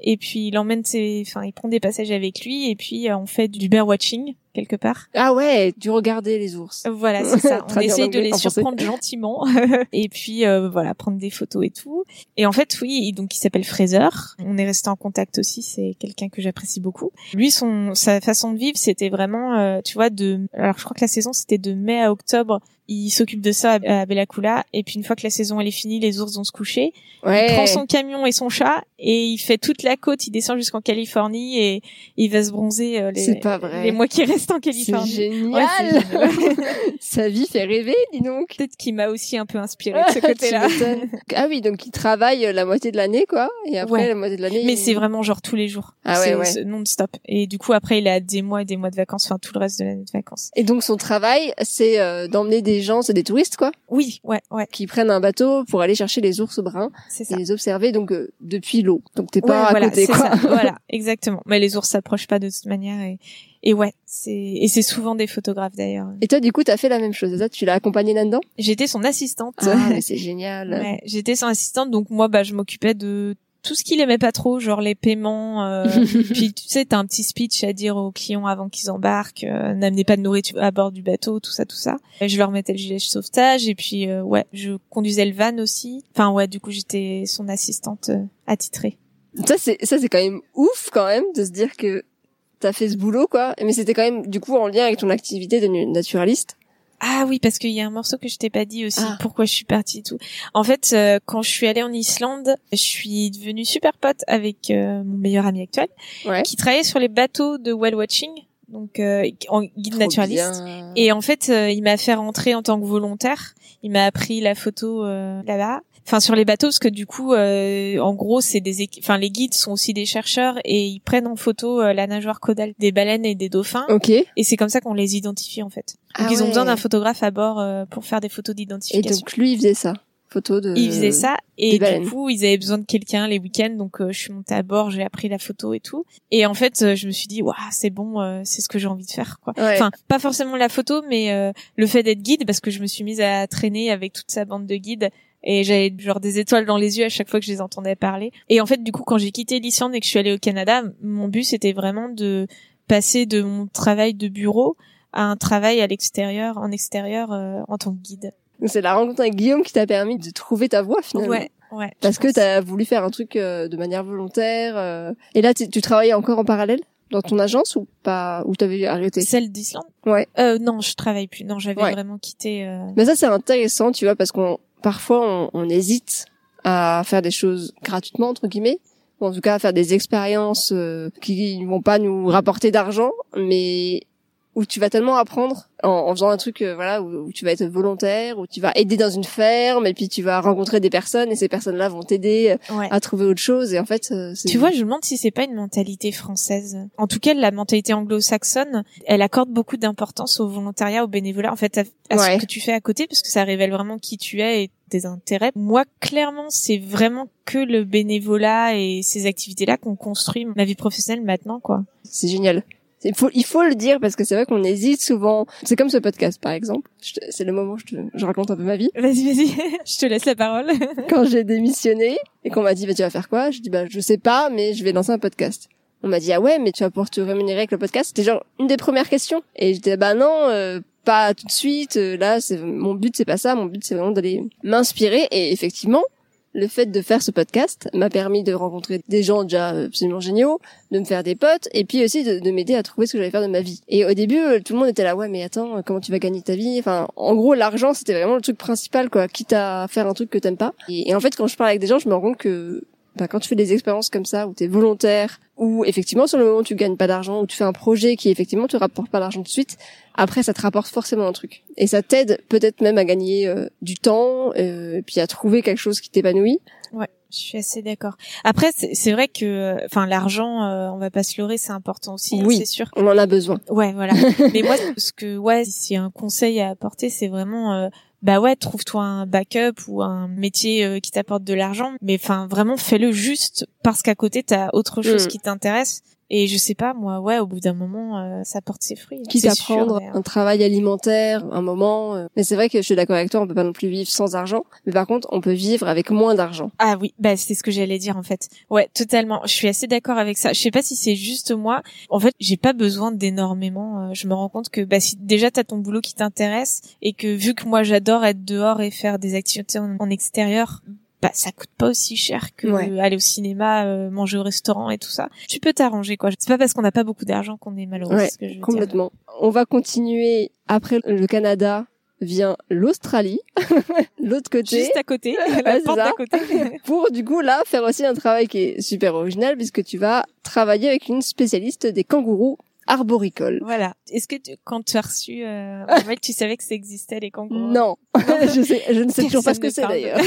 et puis il emmène ses, enfin il prend des passages avec lui, et puis euh, on fait du bear watching quelque part. Ah ouais, tu regardais les ours. Voilà, [laughs] c'est ça. On essaye de les surprendre gentiment [laughs] et puis euh, voilà, prendre des photos et tout. Et en fait, oui, donc il s'appelle Fraser. On est resté en contact aussi. C'est quelqu'un que j'apprécie beaucoup. Lui, son sa façon de vivre, c'était vraiment, euh, tu vois, de. Alors, je crois que la saison c'était de mai à octobre. Il s'occupe de ça à Bellacoola. Et puis une fois que la saison elle est finie, les ours vont se coucher. Ouais. Il prend son camion et son chat et il fait toute la côte. Il descend jusqu'en Californie et il va se bronzer euh, les, pas vrai. les mois qui restent en C'est Californie. génial. Ouais. [laughs] Sa vie fait rêver, dis donc. Peut-être qu'il m'a aussi un peu inspiré de ce [laughs] côté-là. Ah oui, donc il travaille euh, la moitié de l'année, quoi. Et après, Ouais. la moitié de l'année. Mais il- c'est vraiment genre tous les jours. Ah ouais, ouais. non-stop. Et du coup, après, il a des mois et des mois de vacances, enfin tout le reste de l'année de vacances. Et donc son travail, c'est euh, d'emmener des gens, c'est des touristes, quoi, Oui, ouais, ouais, qui prennent un bateau pour aller chercher les ours bruns c'est et les observer donc euh, depuis l'eau. Donc t'es Ouais, pas à voilà, côté, quoi. ça. [laughs] voilà, exactement. Mais les ours s'approchent pas de toute manière et, et ouais, c'est, et c'est souvent des photographes d'ailleurs. Et toi, du coup, t'as fait la même chose. ça? Tu l'as accompagné là-dedans? J'étais son assistante. Ah, mais [laughs] c'est génial. Ouais, j'étais son assistante, donc moi, bah, je m'occupais de tout ce qu'il aimait pas trop, genre les paiements. euh, [laughs] puis tu sais, t'as un petit speech à dire aux clients avant qu'ils embarquent. euh, N'amenez pas de nourriture à bord du bateau, tout ça, tout ça. Et je leur mettais le gilet de sauvetage et puis euh, ouais, je conduisais le van aussi. Enfin ouais, du coup j'étais son assistante euh, attitrée. Ça, c'est ça, c'est quand même ouf, quand même, de se dire que t'as fait ce boulot, quoi. Mais c'était quand même, du coup, en lien avec ton activité de naturaliste. Ah oui, parce qu'il y a un morceau que je t'ai pas dit aussi, Ah. pourquoi je suis partie et tout. En fait, euh, quand je suis allée en Islande, je suis devenue super pote avec euh, mon meilleur ami actuel, Ouais. qui travaillait sur les bateaux de whale watching, donc euh, en guide Trop naturaliste. bien. Et en fait, euh, il m'a fait rentrer en tant que volontaire. Il m'a appris la photo euh, là-bas. Enfin, sur les bateaux, parce que du coup, euh, en gros, c'est des, enfin, les guides sont aussi des chercheurs et ils prennent en photo euh, la nageoire caudale des baleines et des dauphins. Ok. Et c'est comme ça qu'on les identifie en fait. Donc Ah ils ont besoin d'un photographe à bord euh, pour faire des photos Et d'identification. donc, lui, il faisait ça. Photo de... Ils faisaient ça et du coup ils avaient besoin de quelqu'un les week-ends donc euh, je suis montée à bord j'ai appris la photo et tout. Et en fait euh, je me suis dit waouh c'est bon euh, c'est ce que j'ai envie de faire quoi. Ouais. enfin pas forcément la photo mais euh, le fait d'être guide parce que je me suis mise à traîner avec toute sa bande de guides et j'avais genre des étoiles dans les yeux à chaque fois que je les entendais parler. Et en fait du coup quand j'ai quitté l'Islande et que je suis allée au Canada mon but c'était vraiment de passer de mon travail de bureau à un travail à l'extérieur en extérieur euh, en tant que guide C'est la rencontre avec Guillaume qui t'a permis de trouver ta voie, finalement. ouais ouais Parce que t'as voulu faire un truc euh, de manière volontaire. euh. Et là, tu travaillais encore en parallèle dans ton agence ou pas Ou t'avais arrêté? Celle d'Islande? Ouais. Euh, non, je travaille plus. Non, j'avais Ouais. vraiment quitté. euh, Mais ça, c'est intéressant, tu vois, parce qu'on parfois on, on hésite à faire des choses gratuitement entre guillemets, ou en tout cas à faire des expériences euh, qui vont pas nous rapporter d'argent, mais où tu vas tellement apprendre en, en faisant un truc euh, voilà où, tu vas être volontaire, où tu vas aider dans une ferme et puis tu vas rencontrer des personnes et ces personnes-là vont t'aider euh, à trouver autre chose et en fait euh, tu vois je me demande si c'est pas une mentalité française. En tout cas la mentalité anglo-saxonne, elle accorde beaucoup d'importance au volontariat, au bénévolat en fait à, ce que tu fais à côté parce que ça révèle vraiment qui tu es et tes intérêts. Moi clairement c'est vraiment que le bénévolat et ces activités-là qu'on construit ma vie professionnelle maintenant quoi. C'est génial. Il faut, il faut le dire parce que c'est vrai qu'on hésite souvent. C'est comme ce podcast, par exemple. C'est le moment où je, te, je raconte un peu ma vie. Vas-y, vas-y. [laughs] je te laisse la parole. [laughs] Quand j'ai démissionné et qu'on m'a dit, bah, tu vas faire quoi? Je dis, bah, je sais pas, mais je vais lancer un podcast. On m'a dit, ah ouais, mais tu vas pouvoir te rémunérer avec le podcast? C'était genre une des premières questions. Et j'étais, bah non, euh, pas tout de suite. Euh, là, c'est, mon but, c'est pas ça. Mon but, c'est vraiment d'aller m'inspirer. Et effectivement, le fait de faire ce podcast m'a permis de rencontrer des gens déjà absolument géniaux, de me faire des potes, et puis aussi de, m'aider à trouver ce que j'allais faire de ma vie. Et au début, euh, tout le monde était là, ouais, mais attends, comment tu vas gagner ta vie? Enfin, en gros, l'argent, c'était vraiment le truc principal, quoi, quitte à faire un truc que t'aimes pas. Et, en fait, quand je parle avec des gens, je me rends compte que bah, quand tu fais des expériences comme ça, où t'es volontaire, ou effectivement sur le moment où tu gagnes pas d'argent, où tu fais un projet qui effectivement te rapporte pas d'argent de suite, après ça te rapporte forcément un truc. Et ça t'aide peut-être même à gagner euh, du temps, euh, et puis à trouver quelque chose qui t'épanouit. Ouais, je suis assez d'accord. Après, c'est vrai que, enfin, l'argent, euh, on va pas se leurrer, c'est important aussi, oui, c'est sûr. On en a besoin. Ouais, voilà. [laughs] Mais moi, ce que, ouais, si un conseil à apporter, c'est vraiment, euh, bah ouais, trouve-toi un backup ou un métier euh, qui t'apporte de l'argent, mais enfin, vraiment, fais-le juste parce qu'à côté, t'as autre chose mm. qui t'intéresse et je sais pas, moi, ouais, au bout d'un moment, euh, ça porte ses fruits. Quitte à prendre un travail alimentaire, un moment. Euh. Mais c'est vrai que je suis d'accord avec toi, on peut pas non plus vivre sans argent. Mais par contre, on peut vivre avec moins d'argent. Ah oui, bah c'est ce que j'allais dire en fait. Ouais, totalement. Je suis assez d'accord avec ça. Je sais pas si c'est juste moi. En fait, j'ai pas besoin d'énormément. Euh, je me rends compte que bah si déjà t'as ton boulot qui t'intéresse et que vu que moi j'adore être dehors et faire des activités en extérieur, bah ça coûte pas aussi cher que aller au cinéma, euh, manger au restaurant et tout ça. Tu peux t'arranger quoi. C'est pas parce qu'on n'a pas beaucoup d'argent qu'on est malheureux. Ouais, complètement. On va continuer après le Canada vient l'Australie, [laughs] l'autre côté. Juste à côté, [laughs] la porte d'à côté. [laughs] Pour du coup là faire aussi un travail qui est super original puisque tu vas travailler avec une spécialiste des kangourous arboricole. Voilà. Est-ce que quand tu as reçu euh, en fait, tu savais que ça existait les kangourous? Non, [laughs] je sais, je ne sais toujours pas ce que c'est d'ailleurs.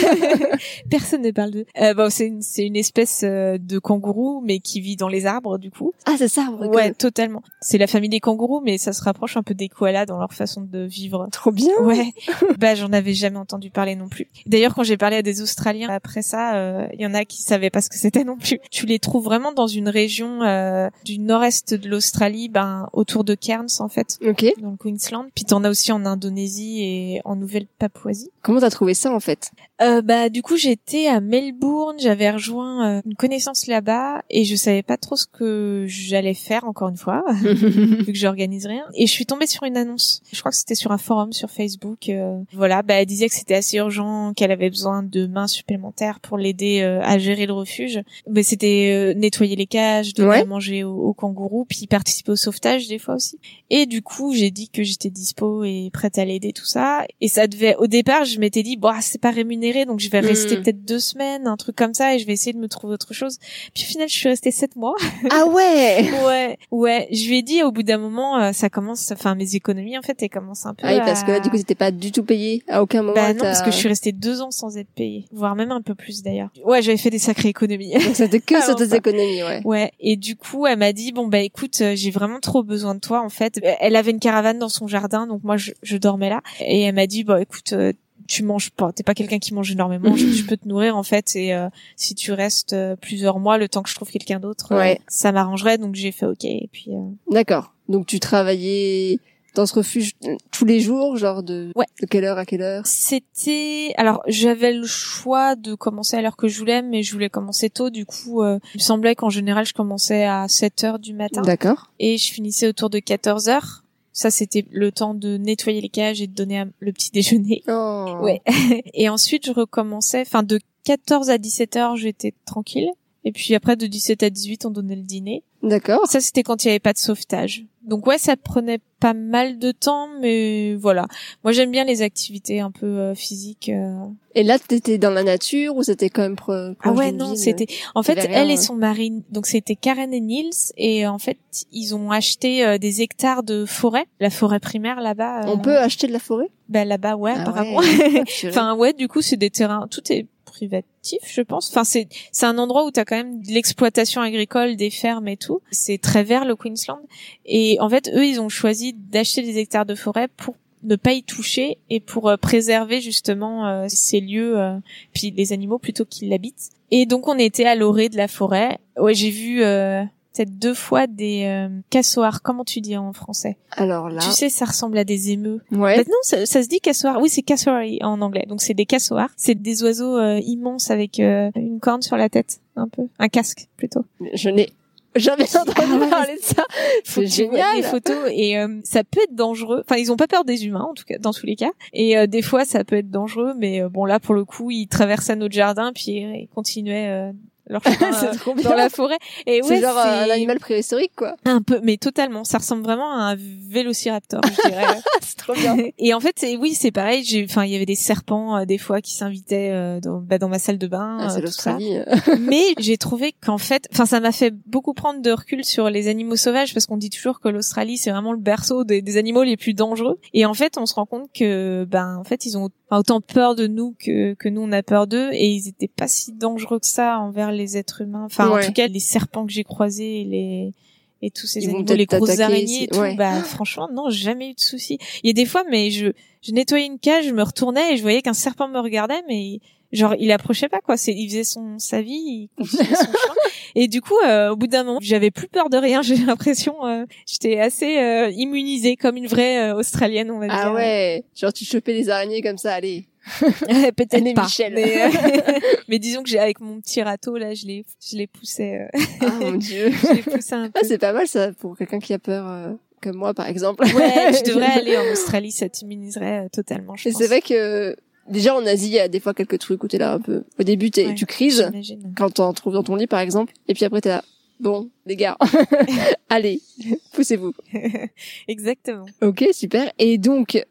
[laughs] Personne ne parle de. Euh, bon, c'est une, c'est une espèce euh, de kangourou, mais qui vit dans les arbres du coup. Ah, c'est ça. Ouais, totalement. C'est la famille des kangourous, mais ça se rapproche un peu des koalas dans leur façon de vivre. Trop bien. Ouais. bah, j'en avais jamais entendu parler non plus. D'ailleurs, quand j'ai parlé à des Australiens après ça, euh, il y en a qui savaient pas ce que c'était non plus. Tu les trouves vraiment dans une région euh, du nord-est de l'Australie ben autour de Cairns en fait, Ok. dans le Queensland. Puis t'en as aussi en Indonésie et en Nouvelle-Papouasie. Comment t'as trouvé ça en fait? Euh, Bah du coup j'étais à Melbourne, j'avais rejoint euh, une connaissance là-bas et je savais pas trop ce que j'allais faire encore une fois [laughs] vu que j'organise rien. Et je suis tombée sur une annonce. Je crois que c'était sur un forum sur Facebook. Euh, voilà, bah elle disait que c'était assez urgent, qu'elle avait besoin de mains supplémentaires pour l'aider à gérer le refuge. Mais c'était nettoyer les cages, donner à manger aux, aux kangourous, puis participer au sauvetage des fois aussi. Et du coup, j'ai dit que j'étais dispo et prête à l'aider tout ça. Et ça devait, au départ, je m'étais dit, bon, c'est pas rémunéré, donc je vais rester hmm. peut-être deux semaines, un truc comme ça, et je vais essayer de me trouver autre chose. Puis au final, je suis restée sept mois. Ah [laughs] ouais. ouais, ouais. Je lui ai dit, au bout d'un moment, euh, ça commence, enfin mes économies en fait, elles commencent un peu. Ah oui, parce que là, du coup, t'étais pas du tout payé à aucun moment. Bah non, parce que je suis restée deux ans sans être payée, voire même un peu plus d'ailleurs. Ouais, j'avais fait des sacrées économies. Donc c'était que [laughs] sur tes économies, ouais. Ouais. Et du coup, elle m'a dit, bon bah écoute, euh, j'ai vraiment trop besoin de toi en fait. Elle avait une caravane dans son jardin, donc moi je, je dormais là. Et elle m'a dit, bon écoute, euh, tu manges pas, t'es pas quelqu'un qui mange énormément, je, peux te nourrir en fait et euh, si tu restes euh, plusieurs mois le temps que je trouve quelqu'un d'autre, euh, ça m'arrangerait donc j'ai fait ok et puis. D'accord. Donc tu travaillais dans ce refuge tous les jours, genre de ouais. de quelle heure à quelle heure? C'était alors j'avais le choix de commencer à l'heure que je voulais, mais je voulais commencer tôt. Du coup, il me semblait qu'en général je commençais à 7 heures du matin. D'accord. Et je finissais autour de 14 heures. Ça, c'était le temps de nettoyer les cages et de donner le petit déjeuner. Oh. Ouais. [laughs] et ensuite, je recommençais. Enfin, de 14 à 17 heures, j'étais tranquille. Et puis après, de 17 à 18, on donnait le dîner. D'accord. Ça, c'était quand il y avait pas de sauvetage. Donc ouais, ça prenait pas mal de temps, mais voilà. Moi, j'aime bien les activités un peu euh, physiques. euh. Et là, t'étais dans la nature ou c'était quand même pro- Ah ouais, non, c'était. En fait, rien, elle et ouais. son mari, donc c'était Karen et Niels, et en fait, ils ont acheté euh, des hectares de forêt, la forêt primaire là-bas. On euh, peut acheter de la forêt? Bah là-bas, ouais, Ah apparemment. ouais. [laughs] Enfin ouais, du coup c'est des terrains, tout est je pense. Enfin c'est c'est un endroit où t'as quand même de l'exploitation agricole, des fermes et tout. C'est très vert le Queensland. Et en fait eux ils ont choisi d'acheter des hectares de forêt pour ne pas y toucher et pour euh, préserver justement euh, ces lieux euh, puis les animaux plutôt qu'ils l'habitent. Et donc on était à l'orée de la forêt. Ouais j'ai vu euh, peut-être deux fois des euh, cassoirs. Comment tu dis en français? Alors là, Tu sais ça ressemble à des émeux. ouais. Bah non, ça, ça se dit cassoir. Oui, c'est cassoir en anglais. Donc c'est des cassoirs. C'est des oiseaux euh, immenses avec euh, une corne sur la tête, un peu, un casque plutôt. Je n'ai jamais [laughs] entendu Ah parler de ça. C'est génial. Les photos et euh, ça peut être dangereux. Enfin, ils ont pas peur des humains en tout cas, dans tous les cas. Et euh, des fois, ça peut être dangereux, mais euh, bon là pour le coup, ils traversaient notre jardin puis ils continuaient euh, leur [laughs] chemin c'est euh, trop bien. dans la forêt. Et c'est ouais, genre euh, un c'est animal préhistorique, quoi. un peu, mais totalement. Ça ressemble vraiment à un vélociraptor, je dirais. [laughs] c'est trop bien. [laughs] Et en fait, c'est- oui, c'est pareil. J'ai, enfin, il y avait des serpents euh, des fois qui s'invitaient euh, dans, bah, dans ma salle de bain, Ah, c'est tout ça. l'Australie. Mais j'ai trouvé qu'en fait, enfin, ça m'a fait beaucoup prendre de recul sur les animaux sauvages parce qu'on dit toujours que l'Australie c'est vraiment le berceau des, des animaux les plus dangereux. Et en fait, on se rend compte que, ben, en fait, ils ont autant peur de nous que que nous on a peur d'eux et ils étaient pas si dangereux que ça envers les êtres humains. Enfin, Ouais. en tout cas, les serpents que j'ai croisés, et les et tous ces Ils animaux, les grosses araignées et tout, ouais. bah franchement non, jamais eu de soucis. Il y a des fois, mais je je nettoyais une cage, je me retournais et je voyais qu'un serpent me regardait, mais genre il approchait pas quoi. C'est il faisait son sa vie, il continuait son [laughs] chemin. Et du coup, euh, au bout d'un moment, j'avais plus peur de rien. [laughs] J'ai l'impression, euh, j'étais assez euh, immunisée comme une vraie euh, australienne, on va dire. Ah ouais. Genre, tu chopais des araignées comme ça, allez. [laughs] Peut-être pas. Michel. Mais, euh, [laughs] mais disons que j'ai avec mon petit râteau là, je l'ai je l'ai poussé, euh, Ah mon dieu. [laughs] je un peu. Ah, c'est pas mal ça pour quelqu'un qui a peur euh, comme moi par exemple. Ouais, tu devrais aller en Australie, ça t'immuniserait euh, totalement. Je Et c'est vrai que déjà en Asie, il y a des fois quelques trucs où t'es là un peu. Au début, t'es, Ouais, tu crises quand t'en trouves dans ton lit par exemple, et puis après t'es là. Bon, les gars, allez, poussez-vous. Exactement. Ok, super. Et donc,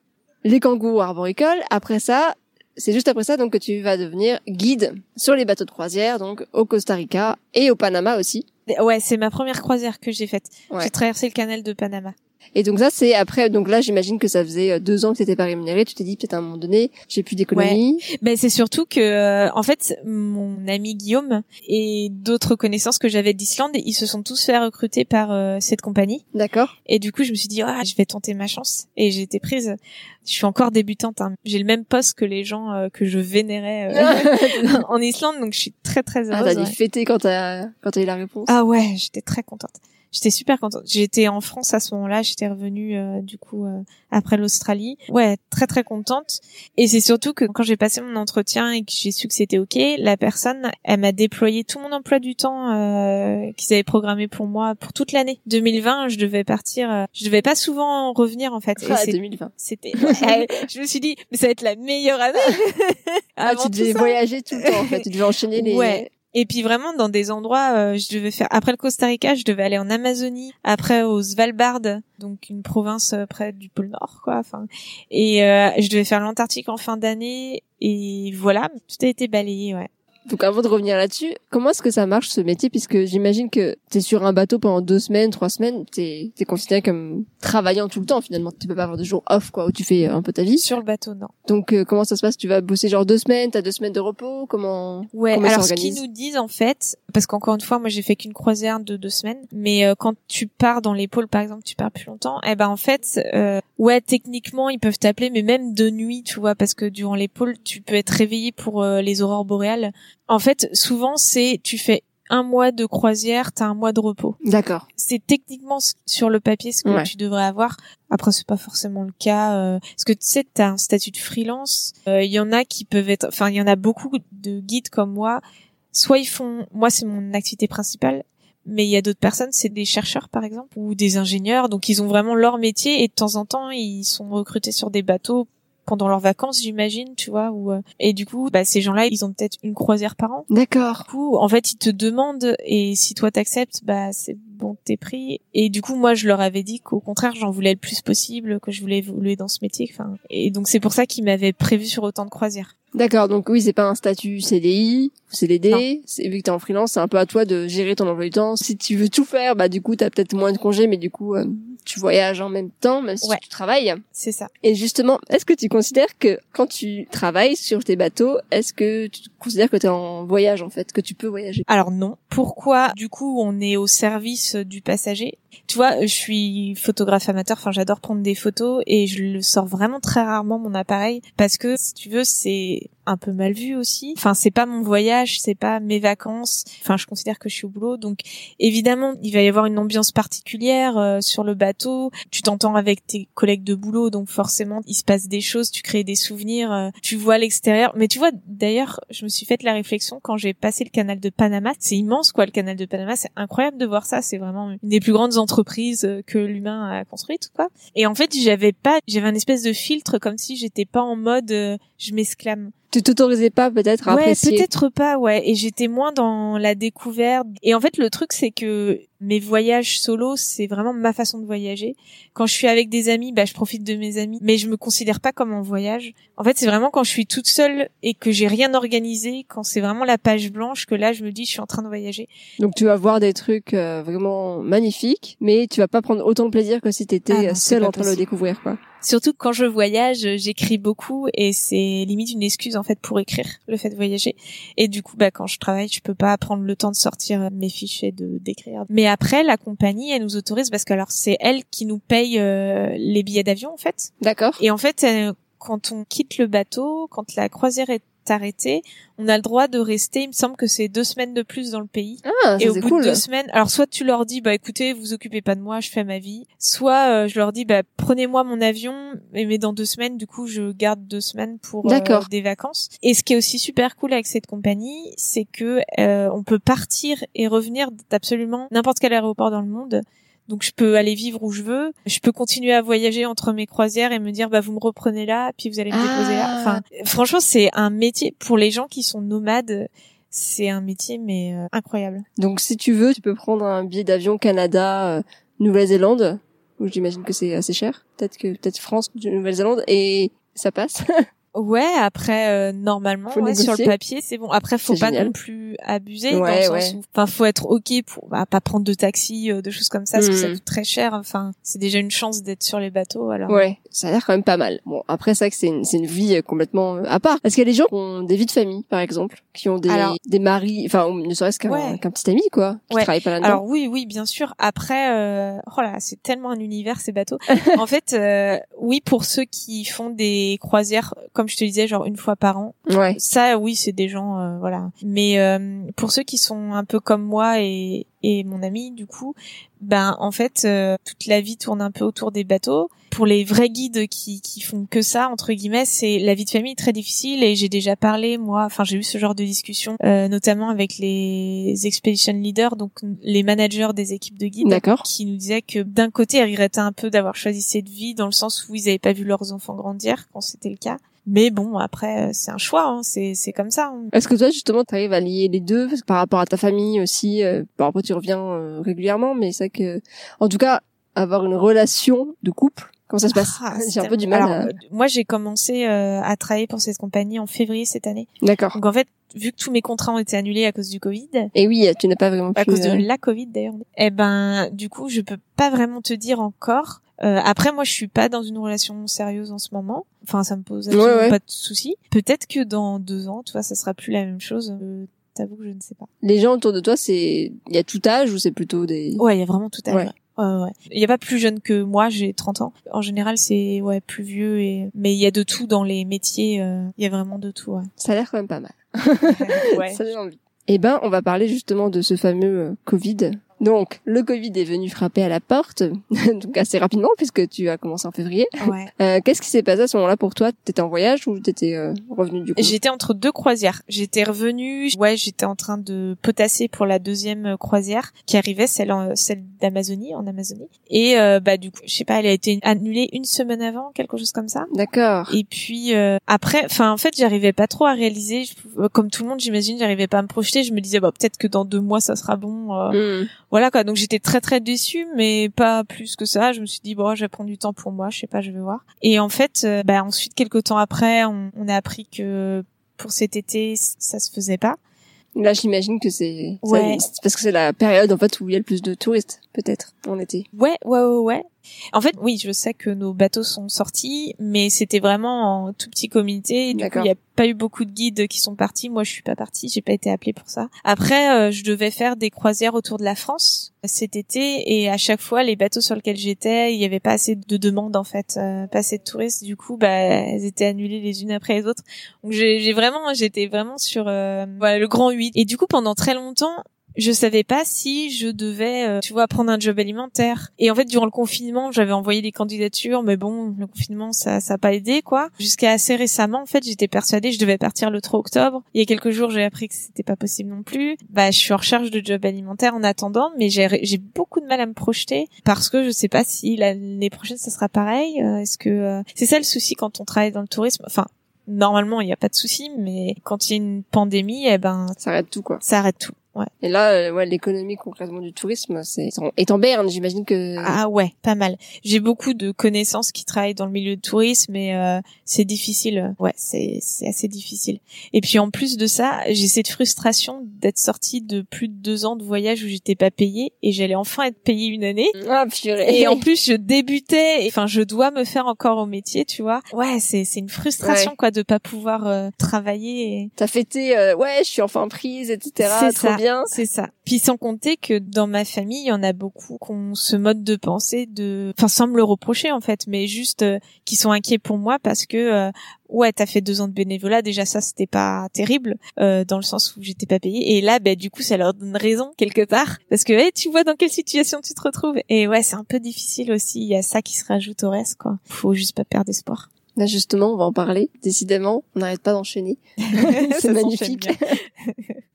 les kangourous arboricoles, après ça, c'est juste après ça donc que tu vas devenir guide sur les bateaux de croisière, donc au Costa Rica et au Panama aussi. Ouais, c'est ma première croisière que j'ai faite. Ouais. J'ai traversé le canal de Panama. Et donc ça, c'est après, donc là, j'imagine que ça faisait euh, deux ans que t'étais pas rémunéré. Tu t'es dit peut-être à un moment donné, j'ai plus d'économie. Ben c'est surtout que euh, en fait mon ami Guillaume et d'autres connaissances que j'avais d'Islande, ils se sont tous fait recruter par euh, cette compagnie D'accord. et du coup je me suis dit ah je vais tenter ma chance et j'ai été prise. Je suis encore débutante, hein. j'ai le même poste que les gens euh, que je vénérais euh, [laughs] en Islande donc je suis très très Ah, heureuse. t'as dû ouais. fêter quand t'as quand t'as eu la réponse. Ah ouais, j'étais très contente. J'étais super contente. J'étais en France à ce moment-là, j'étais revenue euh, du coup euh, après l'Australie. Ouais, très très contente. Et c'est surtout que quand j'ai passé mon entretien et que j'ai su que c'était ok, la personne, elle m'a déployé tout mon emploi du temps euh, qu'ils avaient programmé pour moi pour toute l'année 2020. Je devais partir, euh, je devais pas souvent revenir en fait. Ah, c'est- 2020. c'était, [laughs] je me suis dit, mais ça va être la meilleure année. Ah, [laughs] tu devais voyager tout le temps en fait. Tu devais enchaîner les. Ouais. Et puis vraiment dans des endroits, euh, je devais faire après le Costa Rica, je devais aller en Amazonie, après au Svalbard, donc une province euh, près du pôle Nord, quoi. Enfin, et euh, je devais faire l'Antarctique en fin d'année. Et voilà, tout a été balayé, ouais. Donc avant de revenir là-dessus, comment est-ce que ça marche ce métier? Puisque j'imagine que t'es sur un bateau pendant deux semaines, trois semaines, t'es es considéré comme travaillant tout le temps finalement. Tu peux pas avoir de jours off quoi où tu fais un peu ta vie. Sur le bateau, non. Donc euh, comment ça se passe? Tu vas bosser genre deux semaines, t'as deux semaines de repos? Comment Ouais. Comment alors ce qu'ils nous disent en fait, parce qu'encore une fois, moi j'ai fait qu'une croisière de deux semaines, mais euh, quand tu pars dans les pôles, par exemple, tu pars plus longtemps, eh ben en fait, euh, ouais, techniquement ils peuvent t'appeler, mais même de nuit, tu vois, parce que durant les pôles, tu peux être réveillé pour euh, les aurores boréales. En fait, souvent c'est tu fais un mois de croisière, t'as un mois de repos. D'accord. C'est techniquement sur le papier ce que Ouais. tu devrais avoir. Après, c'est pas forcément le cas. euh, parce que tu sais, t'as un statut de freelance. Euh, Il y en a qui peuvent être... Enfin, il y en a beaucoup de guides comme moi. Soit ils font... Moi, c'est mon activité principale. Mais il y a d'autres personnes, c'est des chercheurs par exemple, ou des ingénieurs. Donc ils ont vraiment leur métier et de temps en temps, ils sont recrutés sur des bateaux pendant leurs vacances, j'imagine, tu vois. Ou euh, et du coup, bah, ces gens-là, ils ont peut-être une croisière par an. D'accord. Du coup, en fait, ils te demandent et si toi t'acceptes, bah c'est bon, t'es pris. Et du coup, moi, je leur avais dit qu'au contraire, j'en voulais le plus possible, que je voulais évoluer dans ce métier. Enfin, et donc c'est pour ça qu'ils m'avaient prévu sur autant de croisières. D'accord, donc oui, c'est pas un statut CDI, CDD, c'est vu que t'es en freelance, c'est un peu à toi de gérer ton emploi du temps. Si tu veux tout faire, bah du coup, t'as peut-être moins de congés, mais du coup, euh, tu voyages en même temps, même si Ouais. tu travailles. C'est ça. Et justement, est-ce que tu considères que quand tu travailles sur tes bateaux, est-ce que tu considères que t'es en voyage en fait, que tu peux voyager? Alors non. Pourquoi Du coup, on est au service du passager? Tu vois, je suis photographe amateur. Enfin, j'adore prendre des photos et je le sors vraiment très rarement mon appareil parce que si tu veux, c'est un peu mal vu aussi. Enfin, c'est pas mon voyage, c'est pas mes vacances. Enfin, je considère que je suis au boulot, donc évidemment, il va y avoir une ambiance particulière euh, sur le bateau. Tu t'entends avec tes collègues de boulot, donc forcément, il se passe des choses, tu crées des souvenirs, euh, tu vois l'extérieur. Mais tu vois, d'ailleurs, je me suis fait la réflexion quand j'ai passé le canal de Panama. C'est immense, quoi, le canal de Panama. C'est incroyable de voir ça. C'est vraiment une des plus grandes entreprises euh, que l'humain a construites, quoi. Et en fait, j'avais pas, j'avais un espèce de filtre comme si j'étais pas en mode euh, je m'exclame. Tu t'autorisais pas peut-être à Ouais, apprécier peut-être pas, ouais. Et j'étais moins dans la découverte. Et en fait, le truc, c'est que mes voyages solo, c'est vraiment ma façon de voyager. Quand je suis avec des amis, bah, je profite de mes amis, mais je me considère pas comme en voyage. En fait, c'est vraiment quand je suis toute seule et que j'ai rien organisé, quand c'est vraiment la page blanche, que là, je me dis, je suis en train de voyager. Donc tu vas voir des trucs euh, vraiment magnifiques, mais tu vas pas prendre autant de plaisir que si t'étais Ah non, euh, c'est seul pas en train de le découvrir quoi. Surtout quand je voyage, j'écris beaucoup et c'est limite une excuse en fait pour écrire le fait de voyager. Et du coup, bah quand je travaille, je peux pas prendre le temps de sortir mes fiches et de d'écrire. Mais après, la compagnie, elle nous autorise parce que alors c'est elle qui nous paye euh, les billets d'avion en fait. D'accord. Et en fait, euh, quand on quitte le bateau, quand la croisière est arrêtée, on a le droit de rester. Il me semble que c'est deux semaines de plus dans le pays. Ah, Et au bout cool. de deux semaines, alors soit tu leur dis bah écoutez, vous occupez pas de moi, je fais ma vie, soit euh, je leur dis bah prenez-moi mon avion, mais, dans deux semaines, du coup je garde deux semaines pour euh, des vacances. Et ce qui est aussi super cool avec cette compagnie, c'est que euh, on peut partir et revenir d'absolument n'importe quel aéroport dans le monde. Donc je peux aller vivre où je veux, je peux continuer à voyager entre mes croisières et me dire bah vous me reprenez là, puis vous allez me déposer là. Ah. Enfin, franchement c'est un métier pour les gens qui sont nomades. C'est un métier mais euh, incroyable. Donc si tu veux, tu peux prendre un billet d'avion Canada, euh, Nouvelle-Zélande, où j'imagine que c'est assez cher. Peut-être que peut-être France, Nouvelle-Zélande, et ça passe. [laughs] Ouais, après euh, normalement ouais, sur le papier c'est bon. Après faut pas génial. non plus abuser dans Ouais, le sens ouais. où enfin faut être OK pour bah, pas prendre de taxi euh, de choses comme ça parce que ça Mhm. coûte très cher. Enfin, c'est déjà une chance d'être sur les bateaux alors. Ouais, ça a l'air quand même pas mal. Bon, après ça que c'est une, c'est une vie euh, complètement euh, à part. Est-ce qu'il y a des gens qui ont des vies de famille, par exemple, qui ont des, Alors- des maris, enfin, ne serait-ce qu'un petit ami, quoi, qui travaille pas là-dedans? Alors oui, oui, bien sûr. Après, euh, oh là, c'est tellement un univers ces bateaux. [laughs] en fait, euh, oui, pour ceux qui font des croisières, comme je te disais, genre une fois par an, Ouais. ça, oui, c'est des gens, euh, voilà. Mais euh, pour ceux qui sont un peu comme moi et, et mon ami, du coup, ben en fait, euh, toute la vie tourne un peu autour des bateaux. Pour les vrais guides qui qui font que ça, entre guillemets, c'est la vie de famille est très difficile. Et j'ai déjà parlé, moi, enfin, j'ai eu ce genre de discussion, euh, notamment avec les expedition leaders, donc les managers des équipes de guides qui nous disaient que d'un côté, ils regrettaient un peu d'avoir choisi cette vie dans le sens où ils n'avaient pas vu leurs enfants grandir quand c'était le cas. Mais bon, après, euh, c'est un choix, hein, c'est c'est comme ça. hein. Est-ce que toi, justement, tu arrives à lier les deux? Parce que par rapport à ta famille aussi euh, Bon, après, tu reviens euh, régulièrement, mais c'est vrai que, en tout cas, avoir une relation de couple, comment ça se passe? Ah, [laughs] J'ai c'est un peu du mal. Alors, à- euh, moi, j'ai commencé euh, à travailler pour cette compagnie en février cette année. D'accord. Donc en fait, vu que tous mes contrats ont été annulés à cause du Covid, Et oui, tu n'as pas vraiment à pu. cause de euh, la Covid d'ailleurs, eh ben du coup, je peux pas vraiment te dire encore. Euh, après, moi, je suis pas dans une relation sérieuse en ce moment. Enfin, ça me pose absolument Ouais, ouais. pas de soucis. Peut-être que dans deux ans, tu vois, ça sera plus la même chose. Euh, T'avoue que je ne sais pas. Les gens autour de toi, c'est, il y a tout âge ou c'est plutôt des. Ouais, il y a vraiment tout à Ouais. l'heure. Ouais. Il y a pas plus jeune que moi, j'ai 30 ans. En général, c'est ouais plus vieux et mais il y a de tout dans les métiers. euh, Il y a vraiment de tout. Ouais. Ça a l'air quand même pas mal. [laughs] [laughs] ouais. Ça donne envie. Eh ben, on va parler justement de ce fameux euh, Covid. Donc, le Covid est venu frapper à la porte, [laughs] donc assez rapidement puisque tu as commencé en février. Ouais. Euh, Qu'est-ce qui s'est passé à ce moment-là pour toi? T'étais en voyage ou t'étais euh, revenu du coup? J'étais entre deux croisières. J'étais revenue, ouais, j'étais en train de potasser pour la deuxième euh, croisière qui arrivait, celle en, celle d'Amazonie, en Amazonie. Et euh, bah du coup, je sais pas, elle a été annulée une semaine avant, quelque chose comme ça. D'accord. Et puis euh, après, enfin en fait, j'arrivais pas trop à réaliser. Je- comme tout le monde, j'imagine, j'arrivais pas à me projeter. Je me disais, bah peut-être que dans deux mois, ça sera bon. euh, Hmm. Voilà quoi. Donc j'étais très très déçue, mais pas plus que ça. Je me suis dit bon, je vais prendre du temps pour moi. Je sais pas, je vais voir. Et en fait, euh, bah ensuite quelques temps après, on, on a appris que pour cet été, ça se faisait pas. Là, j'imagine que c'est Ouais. parce que c'est la période en fait où il y a le plus de touristes, peut-être en été. Ouais, ouais, ouais, ouais. En fait, oui, je sais que nos bateaux sont sortis, mais c'était vraiment en tout petit comité. Du coup, il n'y a pas eu beaucoup de guides qui sont partis. Moi, je suis pas partie, j'ai pas été appelée pour ça. Après, euh, je devais faire des croisières autour de la France cet été, et à chaque fois, les bateaux sur lesquels j'étais, il y avait pas assez de demandes en fait, euh, pas assez de touristes. Du coup, bah, elles étaient annulées les unes après les autres. Donc, j'ai j'ai vraiment, j'étais vraiment sur euh, voilà le grand 8. Et du coup, pendant très longtemps, je savais pas si je devais, euh, tu vois, prendre un job alimentaire. Et en fait, durant le confinement, j'avais envoyé des candidatures, mais bon, le confinement, ça, ça a pas aidé, quoi. Jusqu'à assez récemment, en fait, j'étais persuadée que je devais partir le 3 octobre. Il y a quelques jours, j'ai appris que c'était pas possible non plus. Bah, je suis en recherche de job alimentaire en attendant, mais j'ai, j'ai beaucoup de mal à me projeter parce que je sais pas si l'année prochaine, ça sera pareil. Euh, Est-ce que euh, c'est ça le souci quand on travaille dans le tourisme? Enfin, normalement, il n'y a pas de souci, mais quand il y a une pandémie, eh ben, Ça arrête tout quoi. ça arrête tout. Ouais. Et là, euh, ouais, l'économie concrètement du tourisme, c'est est en berne. J'imagine que Ah ouais, pas mal. J'ai beaucoup de connaissances qui travaillent dans le milieu de tourisme, mais euh, c'est difficile. Ouais, c'est c'est assez difficile. Et puis en plus de ça, j'ai cette frustration d'être sortie de plus de deux ans de voyage où j'étais pas payée et j'allais enfin être payée une année. ah purée. Et en plus, je débutais. et, Enfin, je dois me faire encore au métier, tu vois. Ouais, c'est c'est une frustration Ouais. quoi de pas pouvoir euh, travailler. Et... T'as fêté, euh, ouais, je suis enfin prise, etc. C'est ça. Bien. C'est ça. Puis sans compter que dans ma famille, il y en a beaucoup qui ont ce mode de pensée de, enfin sans me le reprocher en fait, mais juste euh, qui sont inquiets pour moi parce que euh, ouais, t'as fait deux ans de bénévolat, déjà ça c'était pas terrible euh, dans le sens où j'étais pas payée et là bah du coup ça leur donne raison quelque part parce que tu vois dans quelle situation tu te retrouves et ouais c'est un peu difficile aussi, il y a ça qui se rajoute au reste quoi. Faut juste pas perdre espoir. Là justement, on va en parler. Décidément, on n'arrête pas d'enchaîner. [laughs] [laughs] S'enchaîne magnifique. [laughs]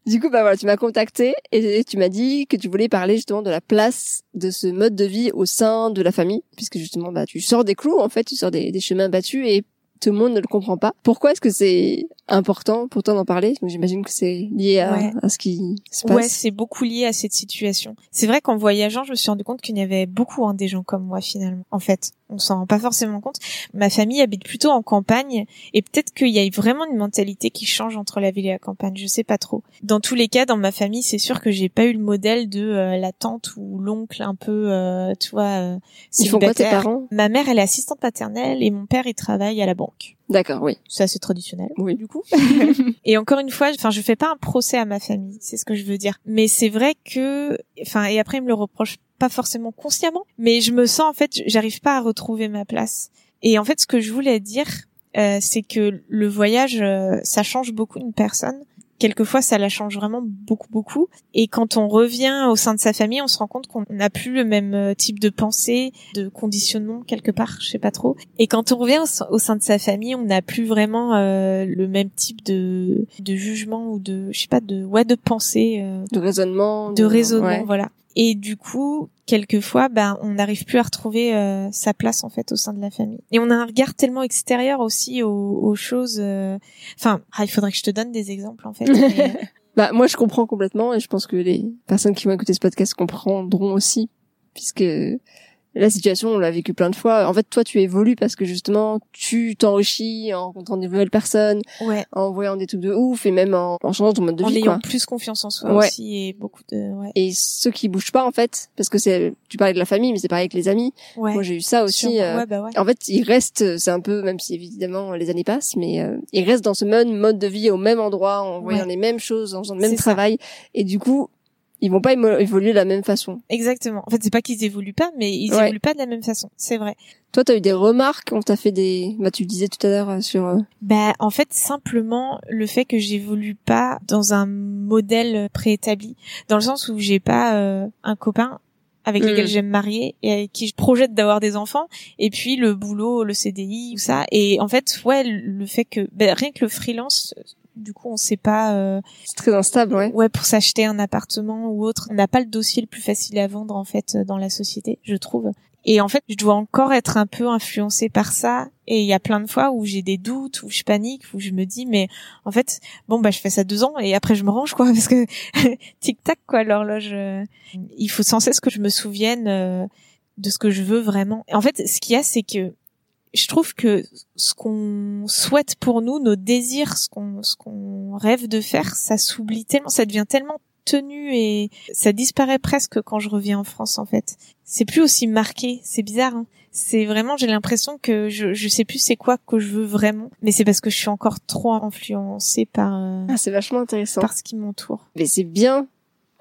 Du coup, bah voilà, tu m'as contacté et tu m'as dit que tu voulais parler justement de la place de ce mode de vie au sein de la famille, puisque justement, bah tu sors des clous en fait, tu sors des, des chemins battus et tout le monde ne le comprend pas. Pourquoi est-ce que c'est important pour toi d'en parler? J'imagine que c'est lié à, Ouais. à ce qui se passe. Ouais, c'est beaucoup lié à cette situation. C'est vrai qu'en voyageant, je me suis rendu compte qu'il y avait beaucoup hein, des gens comme moi finalement. En fait, on s'en rend pas forcément compte. Ma famille habite plutôt en campagne et peut-être qu'il y a vraiment une mentalité qui change entre la ville et la campagne. Je sais pas trop. Dans tous les cas, dans ma famille, c'est sûr que j'ai pas eu le modèle de euh, la tante ou l'oncle un peu, euh, tu vois, euh, Ils font quoi tes parents? Ma mère, elle est assistante paternelle et mon père, il travaille à la banque. D'accord, oui. C'est assez traditionnel. Oui. Du coup. [laughs] [laughs] et encore une fois, enfin, je fais pas un procès à ma famille, c'est ce que je veux dire. Mais c'est vrai que, enfin, et après, ils me le reprochent pas forcément consciemment, mais je me sens en fait, j'arrive pas à retrouver ma place. Et en fait, ce que je voulais dire, euh, c'est que le voyage, euh, ça change beaucoup une personne. Quelquefois, ça la change vraiment beaucoup, beaucoup. Et quand on revient au sein de sa famille, on se rend compte qu'on n'a plus le même euh, type de pensée, de conditionnement quelque part, je sais pas trop. Et quand on revient au sein- de sa famille, on n'a plus vraiment euh, le même type de de jugement ou de, je sais pas, de ouais, de pensée, euh, De raisonnement. de raisonnement, ouais. voilà. Et du coup, quelquefois, ben, on n'arrive plus à retrouver euh, sa place en fait au sein de la famille. Et on a un regard tellement extérieur aussi aux, aux choses. euh, Enfin, ah, il faudrait que je te donne des exemples en fait. mais- [laughs] Bah moi je comprends complètement et je pense que les personnes qui vont écouter ce podcast comprendront aussi puisque la situation on l'a vécu plein de fois. En fait toi tu évolues parce que justement tu t'enrichis en rencontrant des nouvelles personnes, ouais. en voyant des trucs de ouf et même en, en changeant ton mode de En vie ayant quoi. plus confiance en soi Ouais. aussi et beaucoup de ouais. Et ceux qui bougent pas en fait parce que c'est tu parlais de la famille mais c'est pareil avec les amis. ouais. Moi j'ai eu ça aussi. Euh, Ouais, bah ouais. En fait, ils restent, c'est un peu, même si évidemment les années passent, mais euh, ils restent dans ce même mode de vie au même endroit, en voyant les mêmes choses, en faisant le même ça. travail, et du coup, ils vont pas évoluer de la même façon. Exactement. En fait, c'est pas qu'ils évoluent pas, mais ils évoluent pas de la même façon. C'est vrai. Toi, t'as eu des remarques? Quand t'as fait des, bah, tu disais tout à l'heure euh, sur. Euh, bah, en fait, simplement le fait que j'évolue pas dans un modèle préétabli, dans le sens où j'ai pas euh, un copain avec mm. lequel j'aime marier et avec qui je projette d'avoir des enfants et puis le boulot le CDI tout ça et en fait ouais le fait que ben, rien que le freelance du coup on sait pas euh, c'est très instable ouais ouais pour s'acheter un appartement ou autre on n'a pas le dossier le plus facile à vendre en fait dans la société je trouve et en fait, je dois encore être un peu influencée par ça. Et il y a plein de fois où j'ai des doutes, où je panique, où je me dis, mais en fait, bon, bah, je fais ça deux ans et après je me range, quoi, [laughs] parce que [laughs] tic-tac, quoi, l'horloge. Euh, il faut sans cesse que je me souvienne euh, de ce que je veux vraiment. En fait, ce qu'il y a, c'est que je trouve que ce qu'on souhaite pour nous, nos désirs, ce qu'on ce qu'on rêve de faire, ça s'oublie tellement, ça devient tellement tenue et ça disparaît presque quand je reviens en France en fait. C'est plus aussi marqué, c'est bizarre. Hein. c'est vraiment, j'ai l'impression que je je sais plus c'est quoi que je veux vraiment, mais c'est parce que je suis encore trop influencée par. Euh, ah, c'est vachement intéressant. Par ce qui m'entoure. Mais c'est bien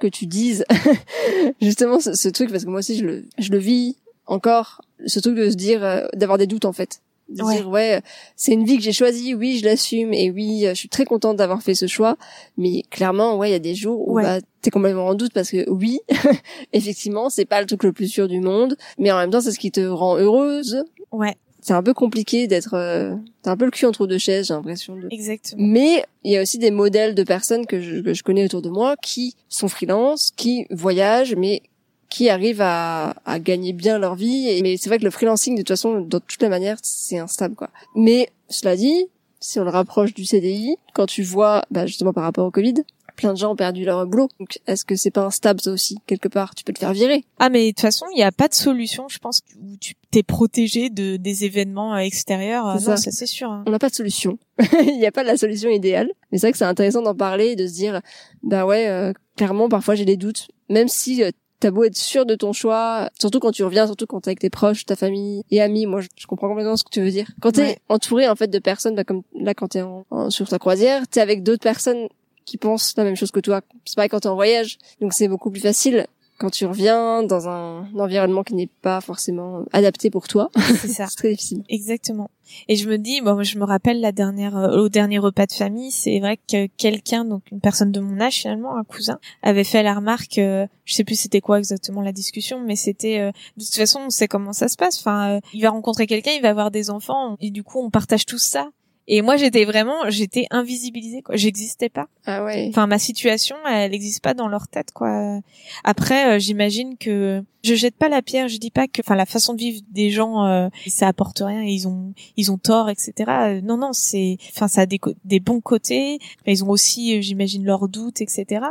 que tu dises [laughs] justement ce, truc parce que moi aussi je le je le vis encore ce truc de se dire euh, d'avoir des doutes en fait. De dire ouais c'est une vie que j'ai choisie oui je l'assume et oui je suis très contente d'avoir fait ce choix. Mais clairement ouais il y a des jours où bah t'es complètement en doute parce que oui [laughs] effectivement c'est pas le truc le plus sûr du monde mais en même temps c'est ce qui te rend heureuse. Ouais. C'est un peu compliqué d'être euh, t'as un peu le cul entre deux chaises j'ai l'impression de... exactement. Mais il y a aussi des modèles de personnes que je, que je connais autour de moi qui sont freelance qui voyagent mais qui arrivent à, à gagner bien leur vie. mais c'est vrai que le freelancing, de toute façon, de toutes les manières, c'est instable, quoi. Mais cela dit, si on le rapproche du CDI, quand tu vois, bah, justement par rapport au Covid, plein de gens ont perdu leur boulot. Donc, est-ce que c'est pas instable ça aussi quelque part? Tu peux te faire virer. Ah, mais de toute façon, il n'y a pas de solution, je pense, où tu t'es protégé de des événements extérieurs. ça, ça c'est sûr. Hein. On n'a pas de solution. [laughs] Il n'y a pas de la solution idéale. Mais c'est vrai que c'est intéressant d'en parler et de se dire, bah ouais, euh, clairement, parfois j'ai des doutes. Même si euh, t'as beau être sûr de ton choix, surtout quand tu reviens, surtout quand t'es avec tes proches, ta famille et amis. Moi, je, comprends complètement ce que tu veux dire. Quand t'es entouré en fait de personnes, bah, comme là quand t'es en, sur ta croisière, t'es avec d'autres personnes qui pensent la même chose que toi. C'est pareil quand t'es en voyage, donc c'est beaucoup plus facile quand tu reviens dans un, environnement qui n'est pas forcément adapté pour toi. C'est [laughs] ça. c'est très difficile. Exactement. Et je me dis, bon, je me rappelle la dernière, euh, au dernier repas de famille, c'est vrai que quelqu'un, donc une personne de mon âge finalement, un cousin, avait fait la remarque, euh, je sais plus c'était quoi exactement la discussion, mais c'était, euh, de toute façon, on sait comment ça se passe. Enfin, il va rencontrer quelqu'un, il va avoir des enfants, et du coup, on partage tout ça. Et moi, j'étais vraiment, j'étais invisibilisée, quoi. J'existais pas. Ah ouais. Enfin, ma situation, elle n'existe pas dans leur tête, quoi. Après, euh, j'imagine que je jette pas la pierre. Je dis pas que, enfin, la façon de vivre des gens, euh, ça apporte rien. Ils ont, ils ont tort, etc. Euh, non, non, c'est, enfin, ça a des, des bons côtés. Ils ont aussi, j'imagine, leurs doutes, etc.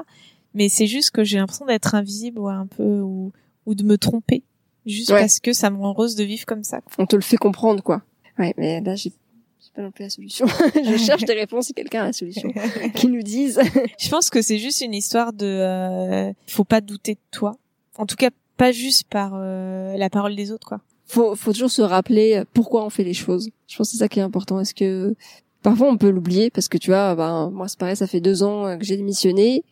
Mais c'est juste que j'ai l'impression d'être invisible ou un peu ou, ou de me tromper, juste parce que ça me rend heureuse de vivre comme ça. On te le fait comprendre, quoi. Ouais, mais là, j'ai pas non plus la solution. [laughs] je cherche des réponses si quelqu'un a la solution. [laughs] qui nous disent. je pense que c'est juste une histoire de, euh, faut pas douter de toi. En tout cas, pas juste par euh, la parole des autres, quoi. Faut, faut toujours se rappeler euh, pourquoi on fait les choses. Je pense que c'est ça qui est important. Est-ce que parfois on peut l'oublier parce que tu vois, ben moi c'est pareil, ça fait deux ans que j'ai démissionné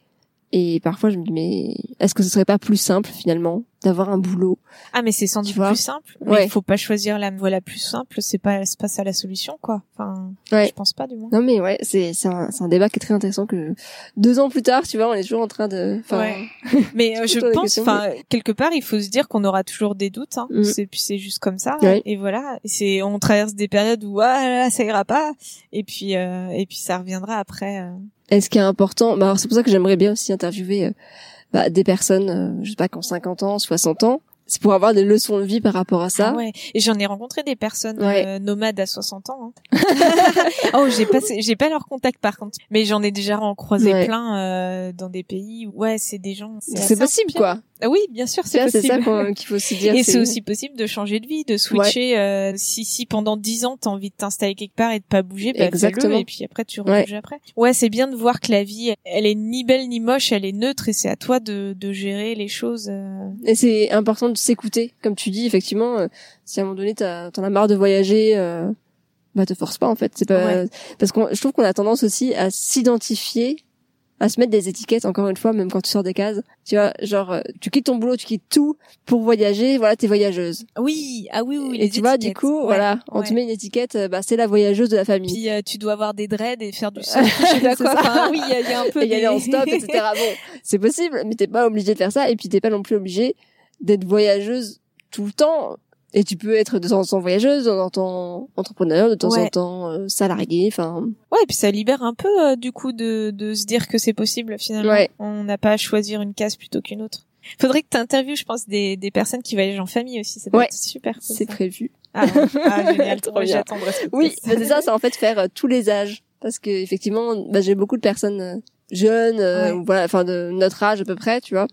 et parfois je me dis mais est-ce que ce serait pas plus simple finalement d'avoir un boulot. Ah mais c'est sans doute plus simple. Mais il faut pas choisir la voie la plus simple. C'est pas c'est pas ça la solution quoi. Enfin, je pense pas du moins. Non mais ouais, c'est c'est un, un débat qui est très intéressant que deux ans plus tard, tu vois, on est toujours en train de. Ouais. [laughs] mais euh, je pense, enfin quelque part, il faut se dire qu'on aura toujours des doutes. Hein. Mm. C'est puis c'est juste comme ça. Et voilà. C'est on traverse des périodes où ah là, ça ira pas. Et puis euh, et puis ça reviendra après. Euh. Est-ce qui est important? Bah c'est pour ça que j'aimerais bien aussi interviewer bah, des personnes, euh, je sais pas, qui ont 50 ans, 60 ans, c'est pour avoir des leçons de vie par rapport à ça. Ah ouais. Et j'en ai rencontré des personnes euh, nomades à 60 ans. Hein. [laughs] oh, j'ai pas j'ai pas leur contact par contre, mais j'en ai déjà croisé plein euh, dans des pays où ouais, c'est des gens c'est possible quoi. Ah oui, bien sûr, c'est possible. C'est ça qu'il faut aussi dire. Et c'est aussi possible de changer de vie, de switcher. Euh, si si pendant dix ans t'as envie de t'installer quelque part et de pas bouger, bah, Exactement. et puis après tu rebouges après. Ouais, c'est bien de voir que la vie, elle est ni belle ni moche, elle est neutre et c'est à toi de de gérer les choses. Euh. Et c'est important de s'écouter, comme tu dis effectivement. Euh, si à un moment donné t'en as marre de voyager. Euh, bah te force pas en fait c'est pas parce qu'on je trouve qu'on a tendance aussi à s'identifier à se mettre des étiquettes encore une fois, même quand tu sors des cases. Tu vois, genre euh, tu quittes ton boulot, tu quittes tout pour voyager. Voilà, t'es voyageuse. Oui, ah oui, oui. Et tu vois, du coup, voilà, on te met une étiquette. euh, Bah, c'est la voyageuse de la famille. Puis euh, tu dois avoir des dreads et faire du [laughs] surf. je sais pas C'est quoi. ça. Enfin, oui, il y, a- il y a un [laughs] peu. et y aller en stop, etc. [laughs] Bon, c'est possible, mais t'es pas obligé de faire ça, et puis t'es pas non plus obligé d'être voyageuse tout le temps. Et tu peux être de temps en temps voyageuse, de temps en temps entrepreneur, de temps en temps euh, salarié, enfin. Ouais, et puis ça libère un peu euh, du coup de, de se dire que c'est possible finalement. Ouais. On n'a pas à choisir une case plutôt qu'une autre. Faudrait que tu interviewes, je pense, des, des personnes qui voyagent en famille aussi. Ça doit Ouais. être super. cool, C'est prévu. Ah, ouais. ah, génial, [laughs] Trop bien. Oui, c'est ça, c'est en fait faire euh, tous les âges. Parce que effectivement, bah, j'ai beaucoup de personnes euh, jeunes, euh, ou voilà, enfin de notre âge à peu près, tu vois.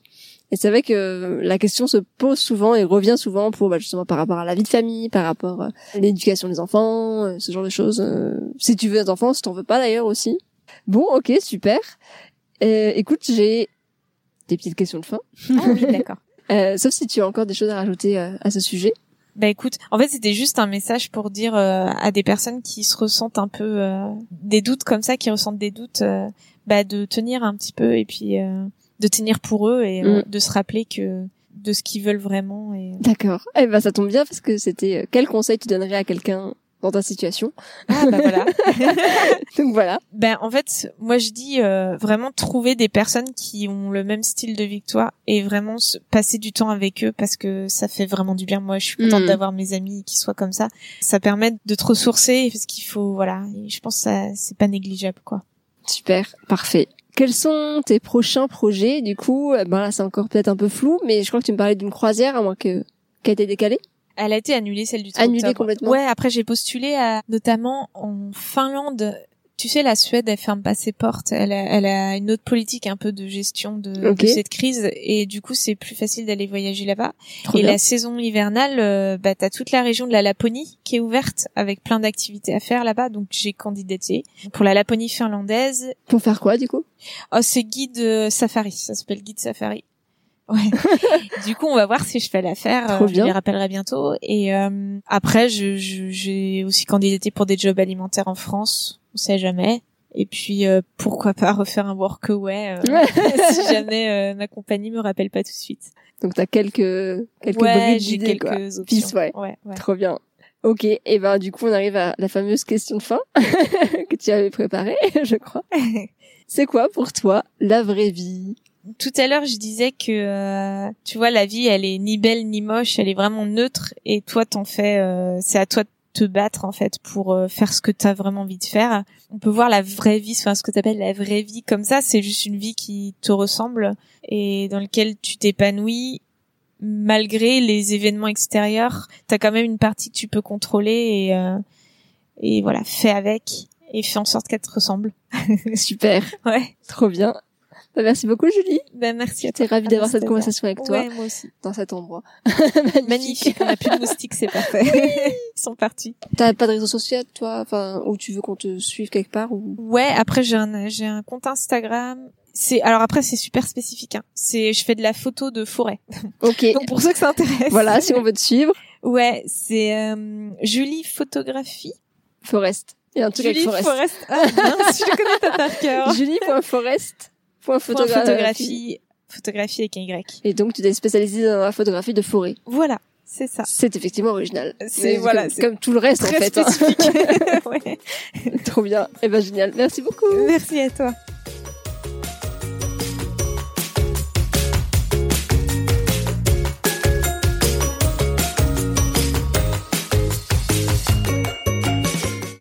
Et c'est vrai que la question se pose souvent et revient souvent pour bah, justement par rapport à la vie de famille, par rapport euh, à l'éducation des enfants, euh, ce genre de choses. euh, si tu veux des enfants, si t'en veux pas d'ailleurs aussi. Bon, ok, super. Euh, écoute, j'ai des petites questions de fin. Ah oui, [laughs] d'accord. Euh, sauf si tu as encore des choses à rajouter euh, à ce sujet. Bah écoute, en fait c'était juste un message pour dire euh, à des personnes qui se ressentent un peu euh, des doutes comme ça, qui ressentent des doutes, euh, bah de tenir un petit peu et puis euh, de tenir pour eux et euh, Mm. de se rappeler que de ce qu'ils veulent vraiment et D'accord. Eh ben ça tombe bien parce que c'était euh, quel conseil tu donnerais à quelqu'un dans ta situation? ah bah voilà. [laughs] Donc voilà. Ben en fait, moi je dis euh, vraiment trouver des personnes qui ont le même style de toi et vraiment se- passer du temps avec eux parce que ça fait vraiment du bien. Moi, je suis contente Mm. d'avoir mes amis qui soient comme ça. Ça permet de te ressourcer parce qu'il faut voilà. et je pense que ça c'est pas négligeable quoi. Super, parfait. Quels sont tes prochains projets? Du coup, euh, ben là c'est encore peut-être un peu flou, mais je crois que tu me parlais d'une croisière à moins que qui a été décalée. Elle a été annulée celle du 30 Annulée octobre. complètement Ouais, après j'ai postulé à notamment en Finlande. Tu sais, la Suède, elle ferme pas ses portes. Elle a, elle a une autre politique un peu de gestion de, de cette crise et du coup c'est plus facile d'aller voyager là-bas. Et bien. la saison hivernale, euh, bah, t'as toute la région de la Laponie qui est ouverte avec plein d'activités à faire là-bas. Donc j'ai candidaté pour la Laponie finlandaise. Pour faire quoi du coup? Oh, c'est guide euh, safari. Ça s'appelle guide safari. Ouais. [laughs] du coup, on va voir si je fais l'affaire. Euh, Je les rappellerai bientôt. Et euh, après, je- je- j'ai aussi candidaté pour des jobs alimentaires en France. On sait jamais. Et puis, euh, pourquoi pas refaire un workaway euh, [laughs] si jamais euh, ma compagnie me rappelle pas tout de suite. Donc t'as quelques quelques ouais, j'ai quelques quoi. options. Ouais. ouais, ouais. Trop bien. Ok, et ben du coup on arrive à la fameuse question de fin [laughs] que tu avais préparée, [laughs] je crois. C'est quoi pour toi la vraie vie? Tout à l'heure, je disais que euh, tu vois la vie, elle est ni belle ni moche, elle est vraiment neutre et toi t'en fais euh, c'est à toi de te battre en fait pour euh, faire ce que tu as vraiment envie de faire. On peut voir la vraie vie, enfin ce que tu appelles la vraie vie comme ça, c'est juste une vie qui te ressemble et dans laquelle tu t'épanouis malgré les événements extérieurs, tu as quand même une partie que tu peux contrôler et euh, et voilà, fais avec et fais en sorte qu'elle te ressemble. [laughs] Super, Ouais. trop bien. Bah, merci beaucoup Julie. Ben merci. J'étais ravie d'avoir cette conversation avec toi Ouais, moi aussi. dans cet endroit. [laughs] Magnifique, on a plus de moustiques, c'est parfait. [laughs] Ils sont partis. T'as pas de réseau social toi, enfin où tu veux qu'on te suive quelque part ou? Ouais, après j'ai un j'ai un compte Instagram. C'est alors après c'est super spécifique. Hein. C'est je fais de la photo de forêt. [laughs] Ok. Donc pour ceux que ça intéresse. Voilà, si on veut te suivre, Ouais, c'est euh, Julie photographie. Forest. Il y a un truc Julie avec Forest. Forest. Ah, mince, je le connais pas par cœur. Julie.forest. Point Point photographie. photographie, avec un Y. Et donc tu t'es spécialisé dans la photographie de forêt. Voilà, c'est ça. C'est effectivement original. C'est- voilà, comme, tout le reste en fait. hein. spécifique. [laughs] [laughs] ouais. Trop bien. Eh ben génial. Merci beaucoup. Merci à toi.